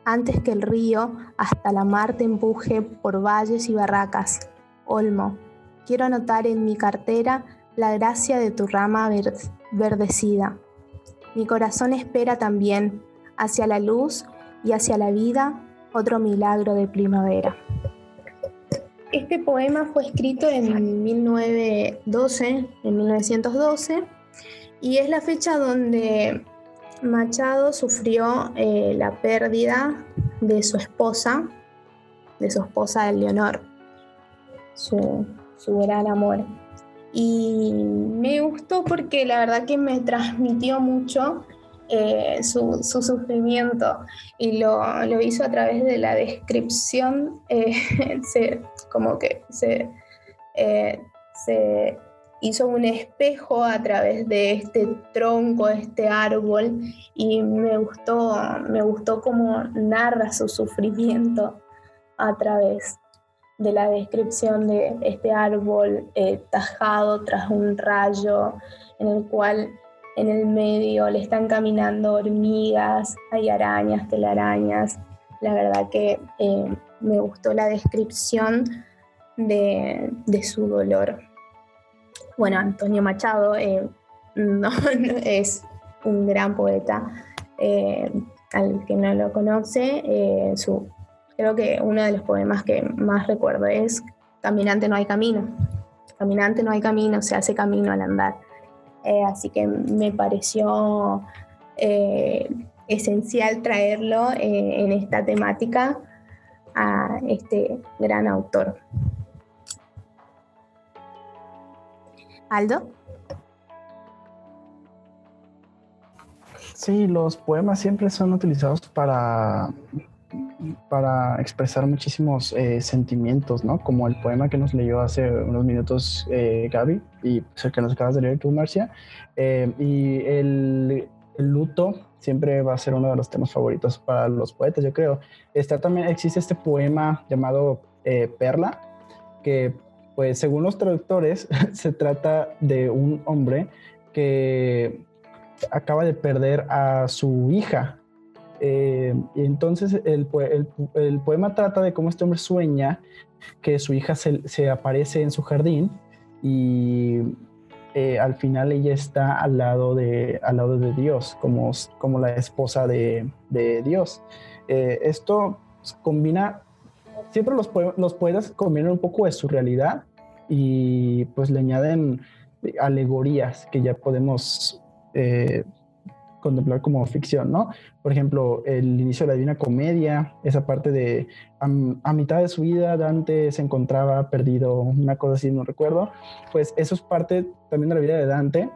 antes que el río hasta la mar te empuje por valles y barracas. Olmo, quiero anotar en mi cartera la gracia de tu rama verdecida mi corazón espera también hacia la luz y hacia la vida otro milagro de primavera. Este poema fue escrito en 1912, en 1912, y es la fecha donde Machado sufrió eh, la pérdida de su esposa, de su esposa Leonor, su, su gran amor. Y me gustó porque la verdad que me transmitió mucho eh, su, sufrimiento y lo, hizo a través de la descripción, eh, [laughs] como que se, se hizo un espejo a través de este tronco, este árbol, y me gustó, me gustó cómo narra su sufrimiento a través de la descripción de este árbol eh, tajado tras un rayo en el cual en el medio le están caminando hormigas, hay arañas, telarañas. La verdad que eh, me gustó la descripción de, su dolor. Bueno, Antonio Machado eh, [laughs] es un gran poeta. al que no lo conoce, su Creo que uno de los poemas que más recuerdo es Caminante no hay camino. Caminante no hay camino, se hace camino al andar. Eh, así que me pareció eh, esencial traerlo eh, en esta temática a este gran autor. Aldo.
Sí, los poemas siempre son utilizados para para expresar muchísimos eh, sentimientos, ¿no? Como el poema que nos leyó hace unos minutos eh, Gaby y el que nos acabas de leer tú, Marcia. Eh, y el, luto siempre va a ser uno de los temas favoritos para los poetas, yo creo. Está también, existe este poema llamado Perla, que pues según los traductores [laughs] se trata de un hombre que acaba de perder a su hija eh, y entonces el, poema trata de cómo este hombre sueña que su hija se, aparece en su jardín y eh, al final ella está al lado de, al lado de Dios, como, como la esposa de, Dios. Eh, esto combina, siempre los, los poetas combinan un poco de su realidad y pues le añaden alegorías que ya podemos contemplar como ficción, ¿no? Por ejemplo, el inicio de la Divina Comedia, esa parte de a, mitad de su vida Dante se encontraba perdido, una cosa así, no recuerdo, pues eso es parte también de la vida de Dante,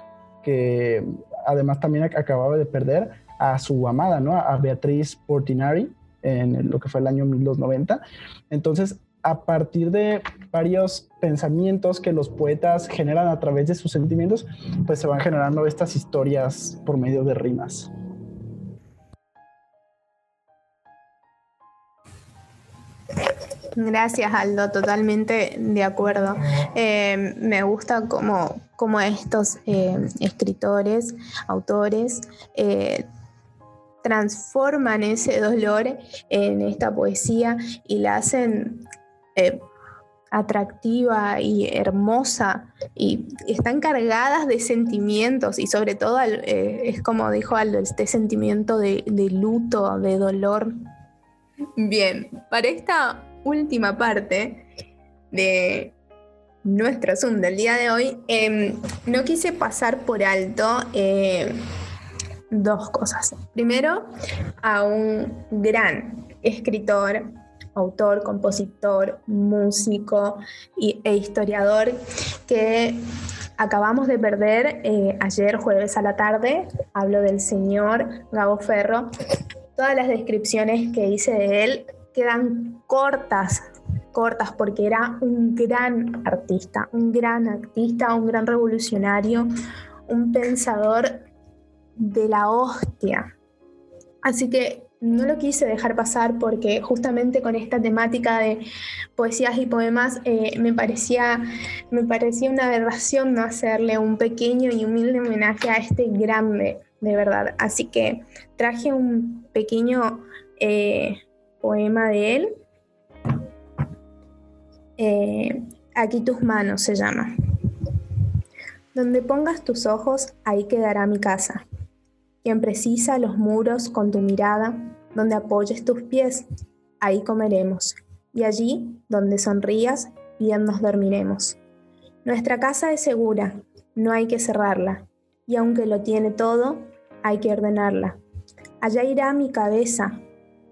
que además también acababa de perder a su amada, ¿no? A Beatriz Portinari en lo que fue el año 1290. Entonces, a partir de varios pensamientos que los poetas generan a través de sus sentimientos, pues se van generando estas historias por medio de rimas.
Gracias, Aldo, totalmente de acuerdo. Eh, me gusta cómo, estos eh, escritores, autores, eh, transforman ese dolor en esta poesía y la hacen atractiva y hermosa y están cargadas de sentimientos y sobre todo es como dijo Aldo, este sentimiento de, de luto, de dolor. Bien, para esta última parte de nuestro Zoom del día de hoy, em, no quise pasar por alto eh, dos cosas. Primero, a un gran escritor, autor, compositor, músico e historiador que acabamos de perder eh, ayer jueves a la tarde. Hablo del señor Gabo Ferro. Todas las descripciones que hice de él quedan cortas, cortas, porque era un gran artista, un gran artista, un gran revolucionario, un pensador de la hostia. Así que no lo quise dejar pasar porque justamente con esta temática de poesías y poemas eh, me, parecía, me parecía una aberración no hacerle un pequeño y humilde homenaje a este grande, de verdad. Así que traje un pequeño eh, poema de él. Eh, aquí tus manos se llama. Donde pongas tus ojos, ahí quedará mi casa. Quien precisa los muros con tu mirada, donde apoyes tus pies, ahí comeremos. Y allí, donde sonrías, bien nos dormiremos. Nuestra casa es segura, no hay que cerrarla, y aunque lo tiene todo, hay que ordenarla. Allá irá mi cabeza,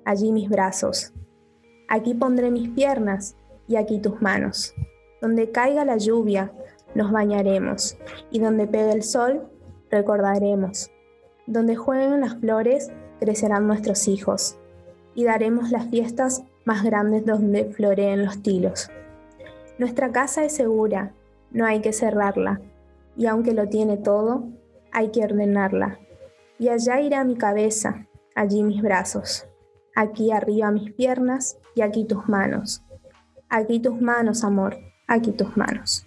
allí mis brazos. Aquí pondré mis piernas y aquí tus manos. Donde caiga la lluvia, nos bañaremos, y donde pegue el sol, recordaremos. Donde jueguen las flores, crecerán nuestros hijos, y daremos las fiestas más grandes donde floreen los tilos. Nuestra casa es segura, no hay que cerrarla, y aunque lo tiene todo, hay que ordenarla. Y allá irá mi cabeza, allí mis brazos aquí arriba mis piernas y aquí tus manos. Aquí tus manos, amor, aquí tus manos.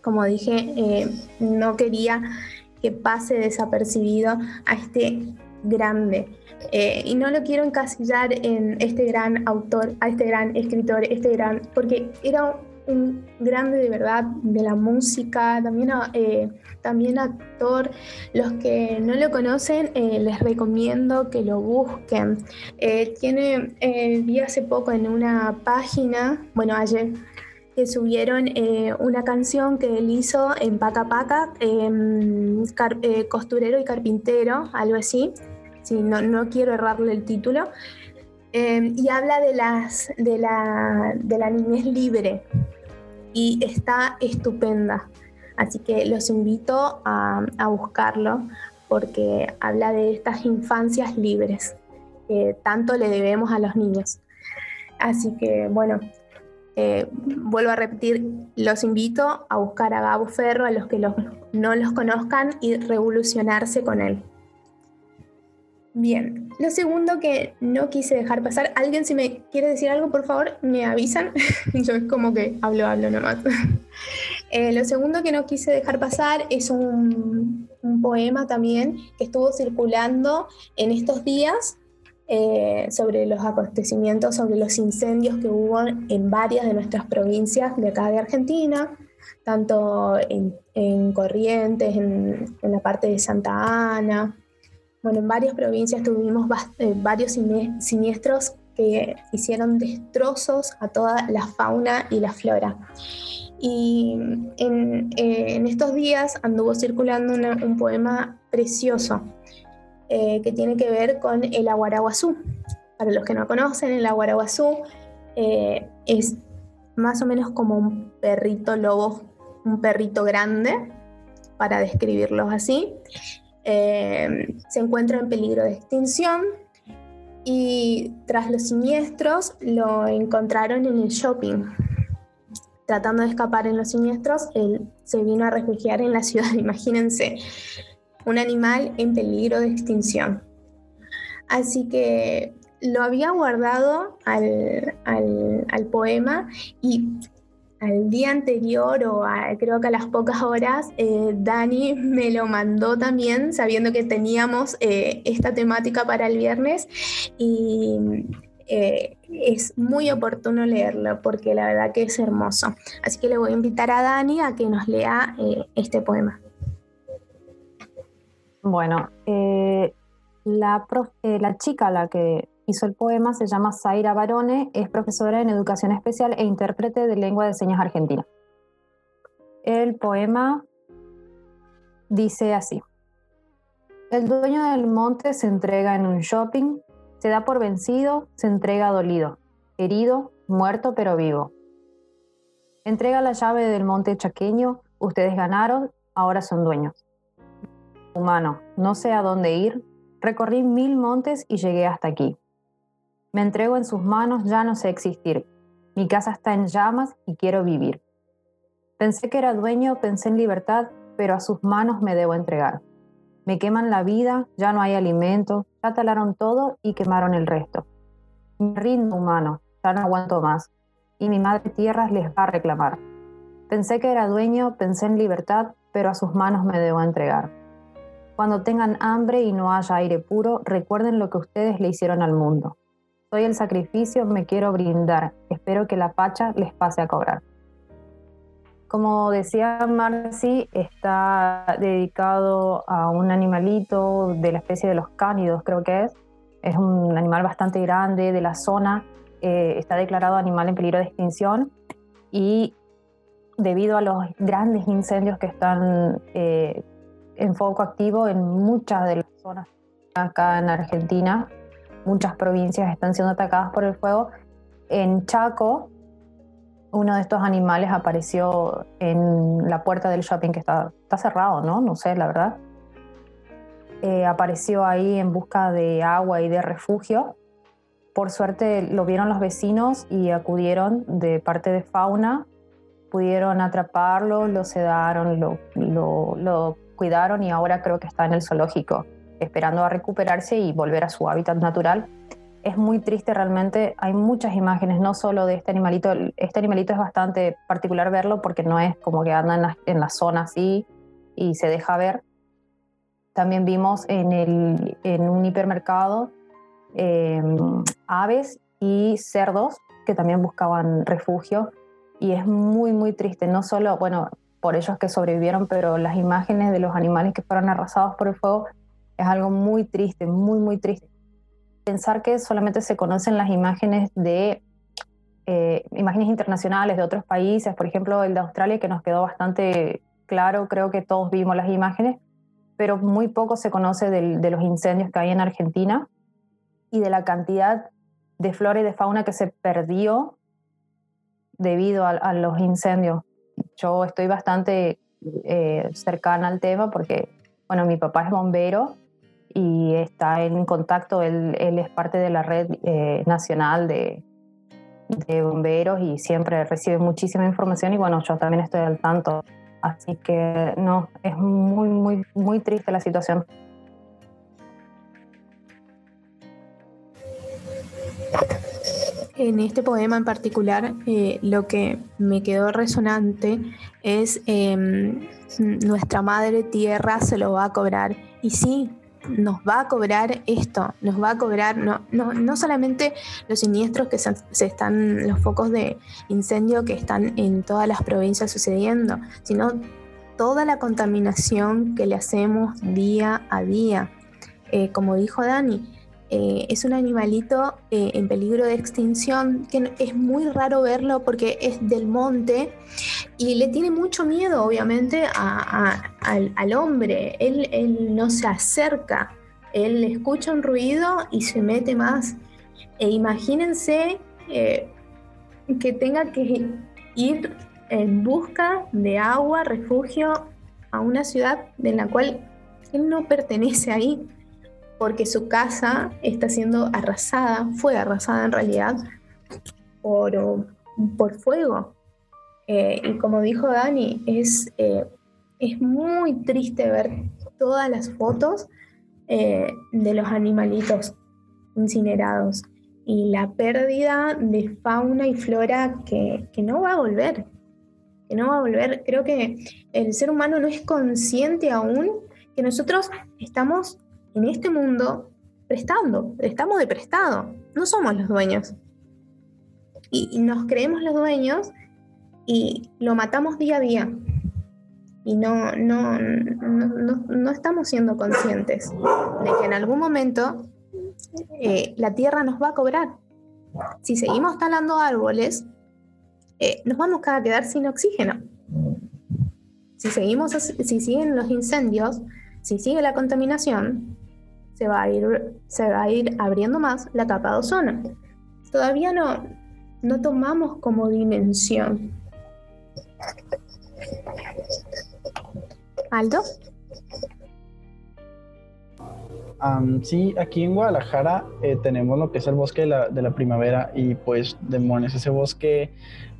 Como dije, eh, no quería pase desapercibido a este grande. Eh, y no lo quiero encasillar en este gran autor, a este gran escritor, este gran, porque era un grande de verdad de la música, también, eh, también actor. Los que no lo conocen, eh, les recomiendo que lo busquen. Tiene, vi hace poco en una página, bueno, ayer, que subieron una canción que él hizo en Paca Paca, em, costurero y carpintero, algo así. Si no, no quiero errarle el título. Em, y habla de, las, de, la, de la niñez libre, y está estupenda. Así que los invito a, buscarlo porque habla de estas infancias libres que tanto le debemos a los niños. Así que bueno, eh, vuelvo a repetir, los invito a buscar a Gabo Ferro, a los que no los conozcan y revolucionarse con él. Bien, lo segundo que no quise dejar pasar, alguien si me quiere decir algo, por favor, me avisan. [laughs] Yo es como que hablo, hablo nomás. [laughs] eh, lo segundo que no quise dejar pasar es un, poema también que estuvo circulando en estos días eh, sobre los acontecimientos, sobre los incendios que hubo en varias de nuestras provincias de acá de Argentina, tanto en, Corrientes, en la parte de Santa Ana bueno, en varias provincias tuvimos eh, varios siniestros que hicieron destrozos a toda la fauna y la flora. Y en, estos días anduvo circulando un poema precioso eh, que tiene que ver con el aguaraguazú. Para los que no conocen, el aguaraguazú es más o menos como un perrito lobo, un perrito grande, para describirlos así, eh, se encuentra en peligro de extinción y tras los siniestros lo encontraron en el shopping. Tratando de escapar en los siniestros, él se vino a refugiar en la ciudad, [laughs] imagínense, un animal en peligro de extinción. Así que lo había guardado al, al poema y al día anterior o creo que a las pocas horas, eh, Dani me lo mandó también sabiendo que teníamos eh, esta temática para el viernes y eh, es muy oportuno leerlo porque la verdad que es hermoso. Así que le voy a invitar a Dani a que nos lea este poema.
Bueno, la, la chica a la que hizo el poema, se llama Zaira Barone, es profesora en educación especial e intérprete de lengua de señas argentina. El poema dice así. El dueño del monte se entrega en un shopping, se da por vencido, se entrega dolido, herido, muerto pero vivo. Entrega la llave del monte chaqueño, ustedes ganaron, ahora son dueños. Humano, no sé a dónde ir, recorrí mil montes y llegué hasta aquí. Me entrego en sus manos, ya no sé existir. Mi casa está en llamas y quiero vivir. Pensé que era dueño, pensé en libertad, pero a sus manos me debo entregar. Me queman la vida, ya no hay alimento, ya talaron todo y quemaron el resto. Me rindo humano, ya no aguanto más, y mi madre tierra les va a reclamar. Pensé que era dueño, pensé en libertad, pero a sus manos me debo entregar. Cuando tengan hambre y no haya aire puro, recuerden lo que ustedes le hicieron al mundo. Soy el sacrificio, me quiero brindar. Espero que la pacha les pase a cobrar. Como decía Marci, está dedicado a un animalito de la especie de los cánidos, creo que es. Es un animal bastante grande de la zona. Eh, está declarado animal en peligro de extinción y debido a los grandes incendios que están eh, en foco activo en muchas de las zonas acá en Argentina, muchas provincias están siendo atacadas por el fuego. En Chaco, uno de estos animales apareció en la puerta del shopping que está, cerrado, ¿no? No sé, la verdad. Eh, apareció ahí en busca de agua y de refugio. Por suerte lo vieron los vecinos y acudieron de parte de fauna. Pudieron atraparlo, lo sedaron, lo cuidaron y ahora creo que está en el zoológico esperando a recuperarse y volver a su hábitat natural. Es muy triste realmente, hay muchas imágenes, no solo de este animalito, este animalito es bastante particular verlo porque no es como que anda en la, zona así y se deja ver. También vimos en, el, en un hipermercado em, aves y cerdos que también buscaban refugio y es muy, muy triste, no solo, bueno, por ellos que sobrevivieron, pero las imágenes de los animales que fueron arrasados por el fuego es algo muy triste, muy, muy triste. Pensar que solamente se conocen las imágenes de eh, imágenes internacionales de otros países, por ejemplo el de Australia, que nos quedó bastante claro, creo que todos vimos las imágenes, pero muy poco se conoce de los incendios que hay en Argentina y de la cantidad de flora y de fauna que se perdió debido a, los incendios. Yo estoy bastante eh, cercana al tema porque, bueno, mi papá es bombero y está en contacto, él, él es parte de la red eh, nacional de, de, bomberos y siempre recibe muchísima información y bueno, yo también estoy al tanto. Así que no, es muy, muy, muy triste la situación.
En este poema en particular, eh, lo que me quedó resonante es em, nuestra madre tierra se lo va a cobrar. Y sí, nos va a cobrar esto, nos va a cobrar no, no, no solamente los siniestros que se, están, los focos de incendio que están en todas las provincias sucediendo, sino toda la contaminación que le hacemos día a día. Eh, como dijo Dani, eh, es un animalito eh, en peligro de extinción que es muy raro verlo porque es del monte y le tiene mucho miedo obviamente al, hombre. Él, él, no se acerca, él escucha un ruido y se mete más. E imagínense eh, que tenga que ir en busca de agua, refugio a una ciudad en la cual él no pertenece ahí porque su casa está siendo arrasada, fue arrasada en realidad por, por fuego. Eh, y como dijo Dani, es, eh, es muy triste ver todas las fotos eh, de los animalitos incinerados. y la pérdida de fauna y flora que, que no va a volver, que no va a volver. Creo que el ser humano no es consciente aún que nosotros estamos en este mundo prestando, estamos de prestado, no somos los dueños. Y, nos creemos los dueños y lo matamos día a día. Y no, no, no, no estamos siendo conscientes de que en algún momento eh, la tierra nos va a cobrar. Si seguimos talando árboles, eh, nos vamos a quedar sin oxígeno. Si, seguimos, si siguen los incendios, si sigue la contaminación, se va a ir, se va a ir abriendo más la capa de ozono. Todavía no, no tomamos como dimensión. ¿Aldo?
sí, aquí en Guadalajara eh, tenemos lo que es el bosque de la, de la, primavera y pues demonios, ese bosque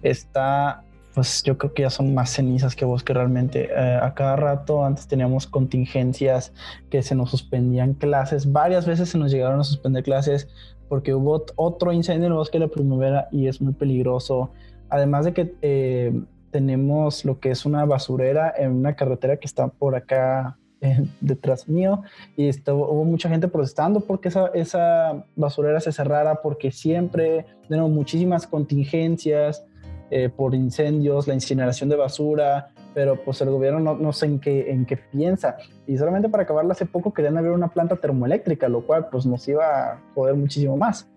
está pues yo creo que ya son más cenizas que bosque realmente. Eh, a cada rato antes teníamos contingencias que se nos suspendían clases, varias veces se nos llegaron a suspender clases porque hubo otro incendio en el bosque de la primavera y es muy peligroso. Además de que eh, tenemos lo que es una basurera en una carretera que está por acá eh, detrás mío y hubo mucha gente protestando porque esa, esa basurera se cerrara porque siempre tenemos muchísimas contingencias eh, por incendios, la incineración de basura, pero pues el gobierno no, no, sé en qué, en qué piensa. Y solamente para acabarla hace poco querían abrir una planta termoeléctrica, lo cual pues nos iba a joder muchísimo más.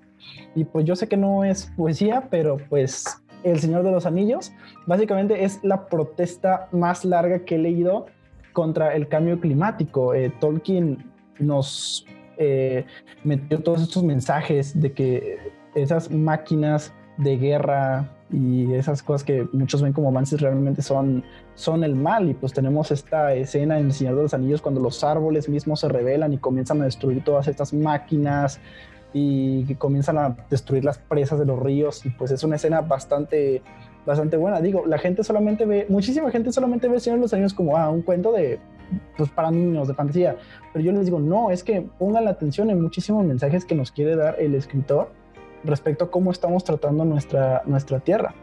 Y pues yo sé que no es poesía, pero pues El Señor de los Anillos básicamente es la protesta más larga que he leído contra el cambio climático. Eh, Tolkien nos eh, metió todos estos mensajes de que esas máquinas de guerra y esas cosas que muchos ven como avances realmente son, son el mal. Y pues tenemos esta escena en El Señor de los Anillos cuando los árboles mismos se rebelan y comienzan a destruir todas estas máquinas y que comienzan a destruir las presas de los ríos. Y pues es una escena bastante, bastante buena. Digo, la gente solamente ve, muchísima gente solamente ve El Señor de los Anillos como ah, un cuento de, pues para niños, de fantasía. Pero yo les digo, no, es que pongan la atención en muchísimos mensajes que nos quiere dar el escritor respecto a cómo estamos tratando nuestra, nuestra tierra.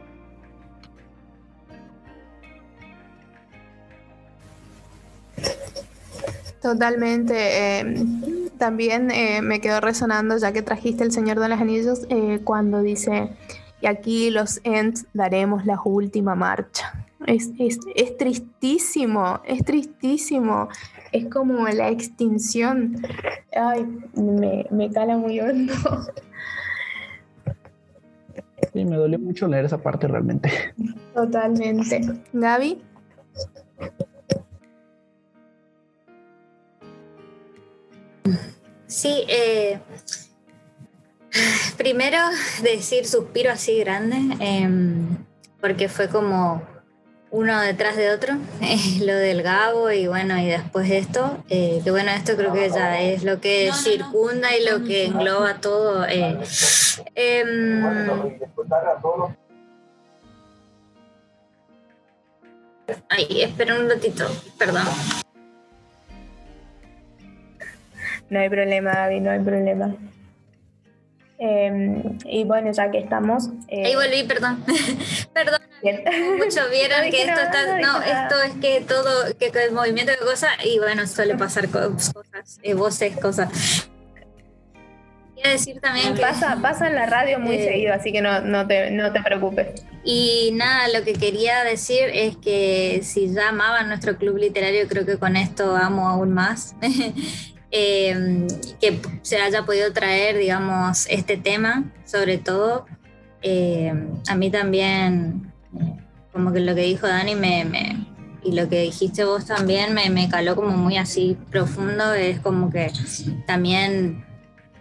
Totalmente. Em, también eh, me quedó resonando, ya que trajiste El Señor de los Anillos, eh, cuando dice, y aquí los Ents daremos la última marcha. Es, es, es, tristísimo, es tristísimo. Es como la extinción. Ay, me, me cala muy hondo. [laughs]
Sí, me dolió mucho leer esa parte realmente.
Totalmente. Gaby.
Sí, eh, primero decir suspiro así grande, em, porque fue como uno detrás de otro, [laughs] lo del Gabo y bueno, y después esto, eh, que bueno, esto creo que ya es lo que circunda y lo que engloba todo. Eh, em, ay, espera un ratito, perdón.
No hay problema, David, no hay problema. Em, y bueno, ya que estamos.
Eh, Ahí volví, perdón. [laughs] perdón. Muchos [laughs] vieron que esto está. No, esto es que todo, que, el movimiento de cosas, y bueno, suele pasar cosas, eh, voces, cosas. Quiero decir también que.
Pasa, pasa en la radio muy eh, seguido, así que no, no, te, no te preocupes.
Y nada, lo que quería decir es que si ya amaban nuestro club literario, creo que con esto amo aún más. [laughs] Em, que se haya podido traer, digamos, este tema, sobre todo. Em, a mí también, como que lo que dijo Dani me, y lo que dijiste vos también me, me, caló como muy así profundo, es como que también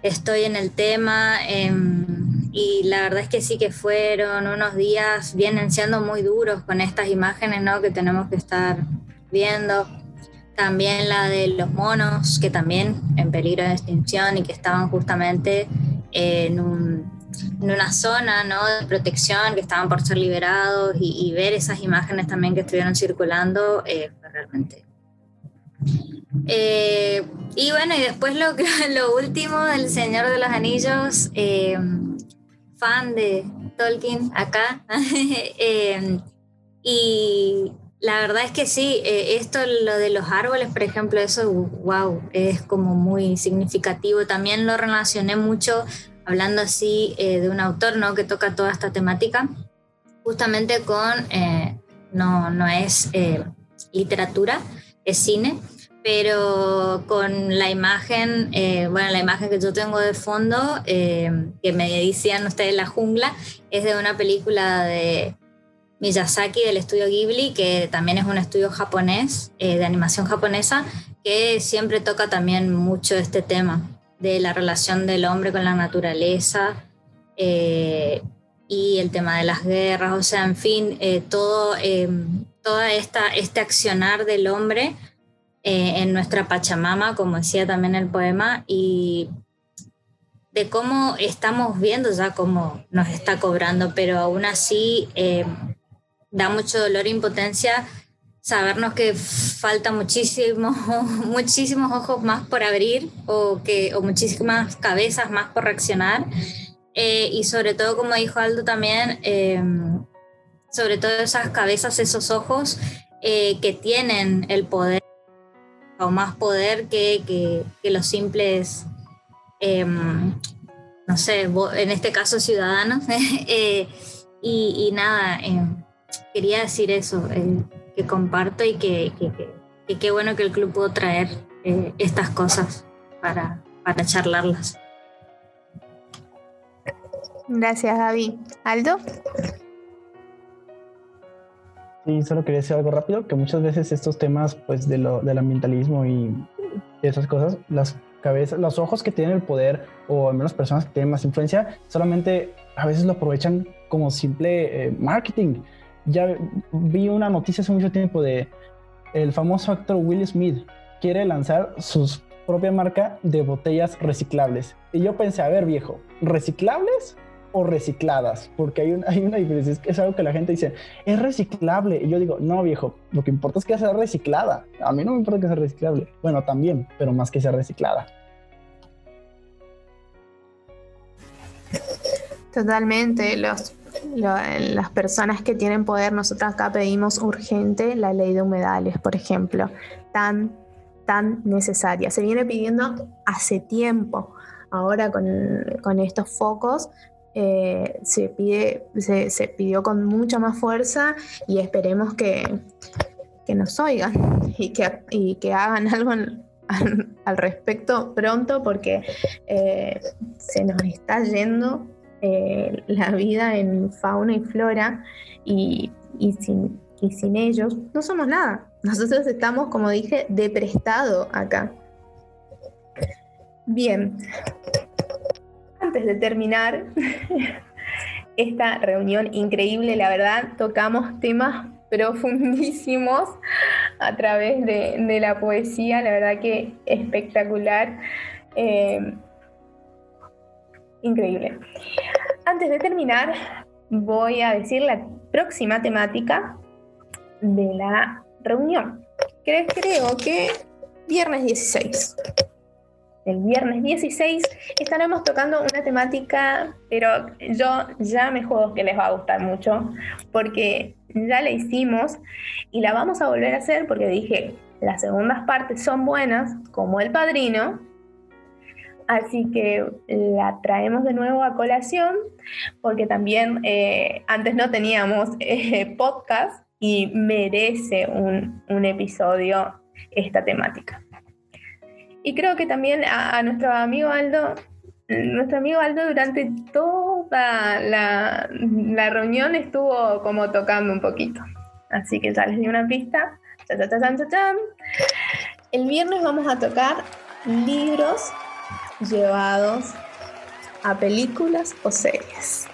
estoy en el tema em, y la verdad es que sí que fueron unos días, vienen siendo muy duros con estas imágenes ¿no? que tenemos que estar viendo también la de los monos, que también en peligro de extinción y que estaban justamente en, una zona ¿no? de protección, que estaban por ser liberados y, ver esas imágenes también que estuvieron circulando eh, fue realmente. Eh, y bueno, y después lo, [laughs] lo último del Señor de los Anillos, eh, fan de Tolkien acá. [laughs] Em, y la verdad es que sí, eh, esto, lo de los árboles, por ejemplo, eso, wow, es como muy significativo. También lo relacioné mucho hablando así eh, de un autor ¿no? que toca toda esta temática, justamente con, eh, no, no es literatura, es cine, pero con la imagen, bueno, la imagen que yo tengo de fondo, que me decían ustedes La Jungla, es de una película de Miyazaki del estudio Ghibli, que también es un estudio japonés, eh, de animación japonesa, que siempre toca también mucho este tema de la relación del hombre con la naturaleza eh, y el tema de las guerras, o sea, en fin, eh, todo, toda esta, este accionar del hombre en nuestra Pachamama, como decía también el poema, y de cómo estamos viendo ya cómo nos está cobrando, pero aún así da mucho dolor e impotencia sabernos que falta muchísimos, [laughs] muchísimos ojos más por abrir o, que, o muchísimas cabezas más por reaccionar. Eh, y sobre todo, como dijo Aldo también, eh, sobre todo esas cabezas, esos ojos eh, que tienen el poder o más poder que, que, que los simples, no sé, en este caso ciudadanos. [laughs] y, y, nada quería decir eso, eh, que comparto y que, qué bueno que el club pudo traer eh, estas cosas para, para charlarlas.
Gracias, David. ¿Aldo?
Sí, solo quería decir algo rápido, que muchas veces estos temas pues, de lo, del ambientalismo y esas cosas, las cabezas, los ojos que tienen el poder, o al menos personas que tienen más influencia, solamente a veces lo aprovechan como simple eh, marketing ya vi una noticia hace mucho tiempo de el famoso actor Will Smith quiere lanzar su propia marca de botellas reciclables. Y yo pensé, a ver viejo, ¿reciclables o recicladas? Porque hay, hay una diferencia, es, es algo que la gente dice, es reciclable. Y yo digo, no viejo, lo que importa es que sea reciclada. A mí no me importa que sea reciclable. Bueno, también, pero más que sea reciclada.
Totalmente, los las personas que tienen poder, nosotros acá pedimos urgente la ley de humedales, por ejemplo, tan, tan necesaria. Se viene pidiendo hace tiempo. Ahora con, estos focos eh, se, pide, se, pidió con mucha más fuerza y esperemos que, que nos oigan [laughs] y que, y que hagan [laughs] algo al, respecto pronto porque eh, se nos está yendo eh, la vida en fauna y flora y, sin, ellos no somos nada. Nosotros estamos, como dije, de prestado acá. Bien, antes de terminar [laughs] esta reunión increíble, la verdad, tocamos temas profundísimos a través de, la poesía, la verdad que espectacular. Eh, increíble. Antes de terminar, voy a decir la próxima temática de la reunión. Creo que viernes 16. El viernes 16 estaremos tocando una temática, pero yo ya me juego que les va a gustar mucho, porque ya la hicimos y la vamos a volver a hacer porque dije, las segundas partes son buenas, como el padrino, Así que la traemos de nuevo a colación porque también eh, antes no teníamos eh, podcast y merece un, episodio esta temática. Y creo que también a, nuestro amigo Aldo, nuestro amigo Aldo durante toda la, reunión estuvo como tocando un poquito. Así que ya les di una pista. El viernes vamos a tocar libros llevados a películas o series.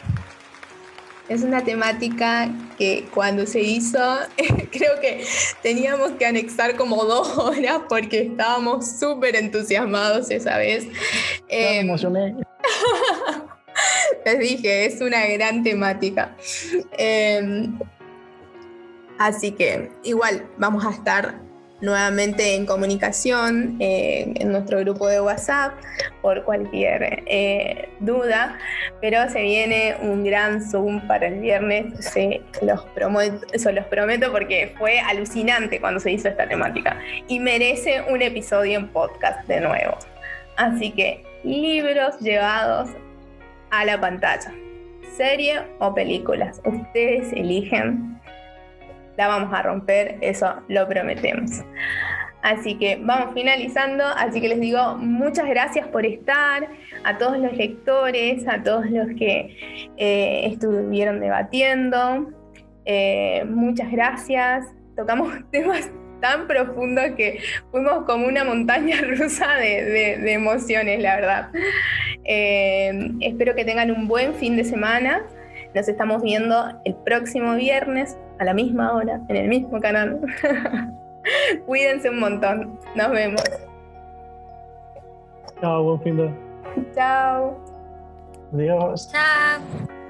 Es una temática que cuando se hizo, [laughs] creo que teníamos que anexar como dos horas porque estábamos súper entusiasmados esa vez.
Me em, emocioné. [laughs]
Les dije, es una gran temática. Em, así que igual vamos a estar nuevamente en comunicación eh, en nuestro grupo de WhatsApp por cualquier eh, duda, pero se viene un gran Zoom para el viernes, se los, prometo, eso los prometo porque fue alucinante cuando se hizo esta temática y merece un episodio en podcast de nuevo. Así que libros llevados a la pantalla, serie o películas, ustedes eligen la vamos a romper, eso lo prometemos. Así que vamos finalizando, así que les digo muchas gracias por estar, a todos los lectores, a todos los que eh, estuvieron debatiendo, eh, muchas gracias, tocamos [laughs] temas tan profundos que fuimos como una montaña [laughs] rusa de, emociones, la verdad. Eh, espero que tengan un buen fin de semana. Nos estamos viendo el próximo viernes a la misma hora, en el mismo canal. [laughs] Cuídense un montón. Nos vemos.
Chao, buen fin de.
Chao.
Adiós.
Chao.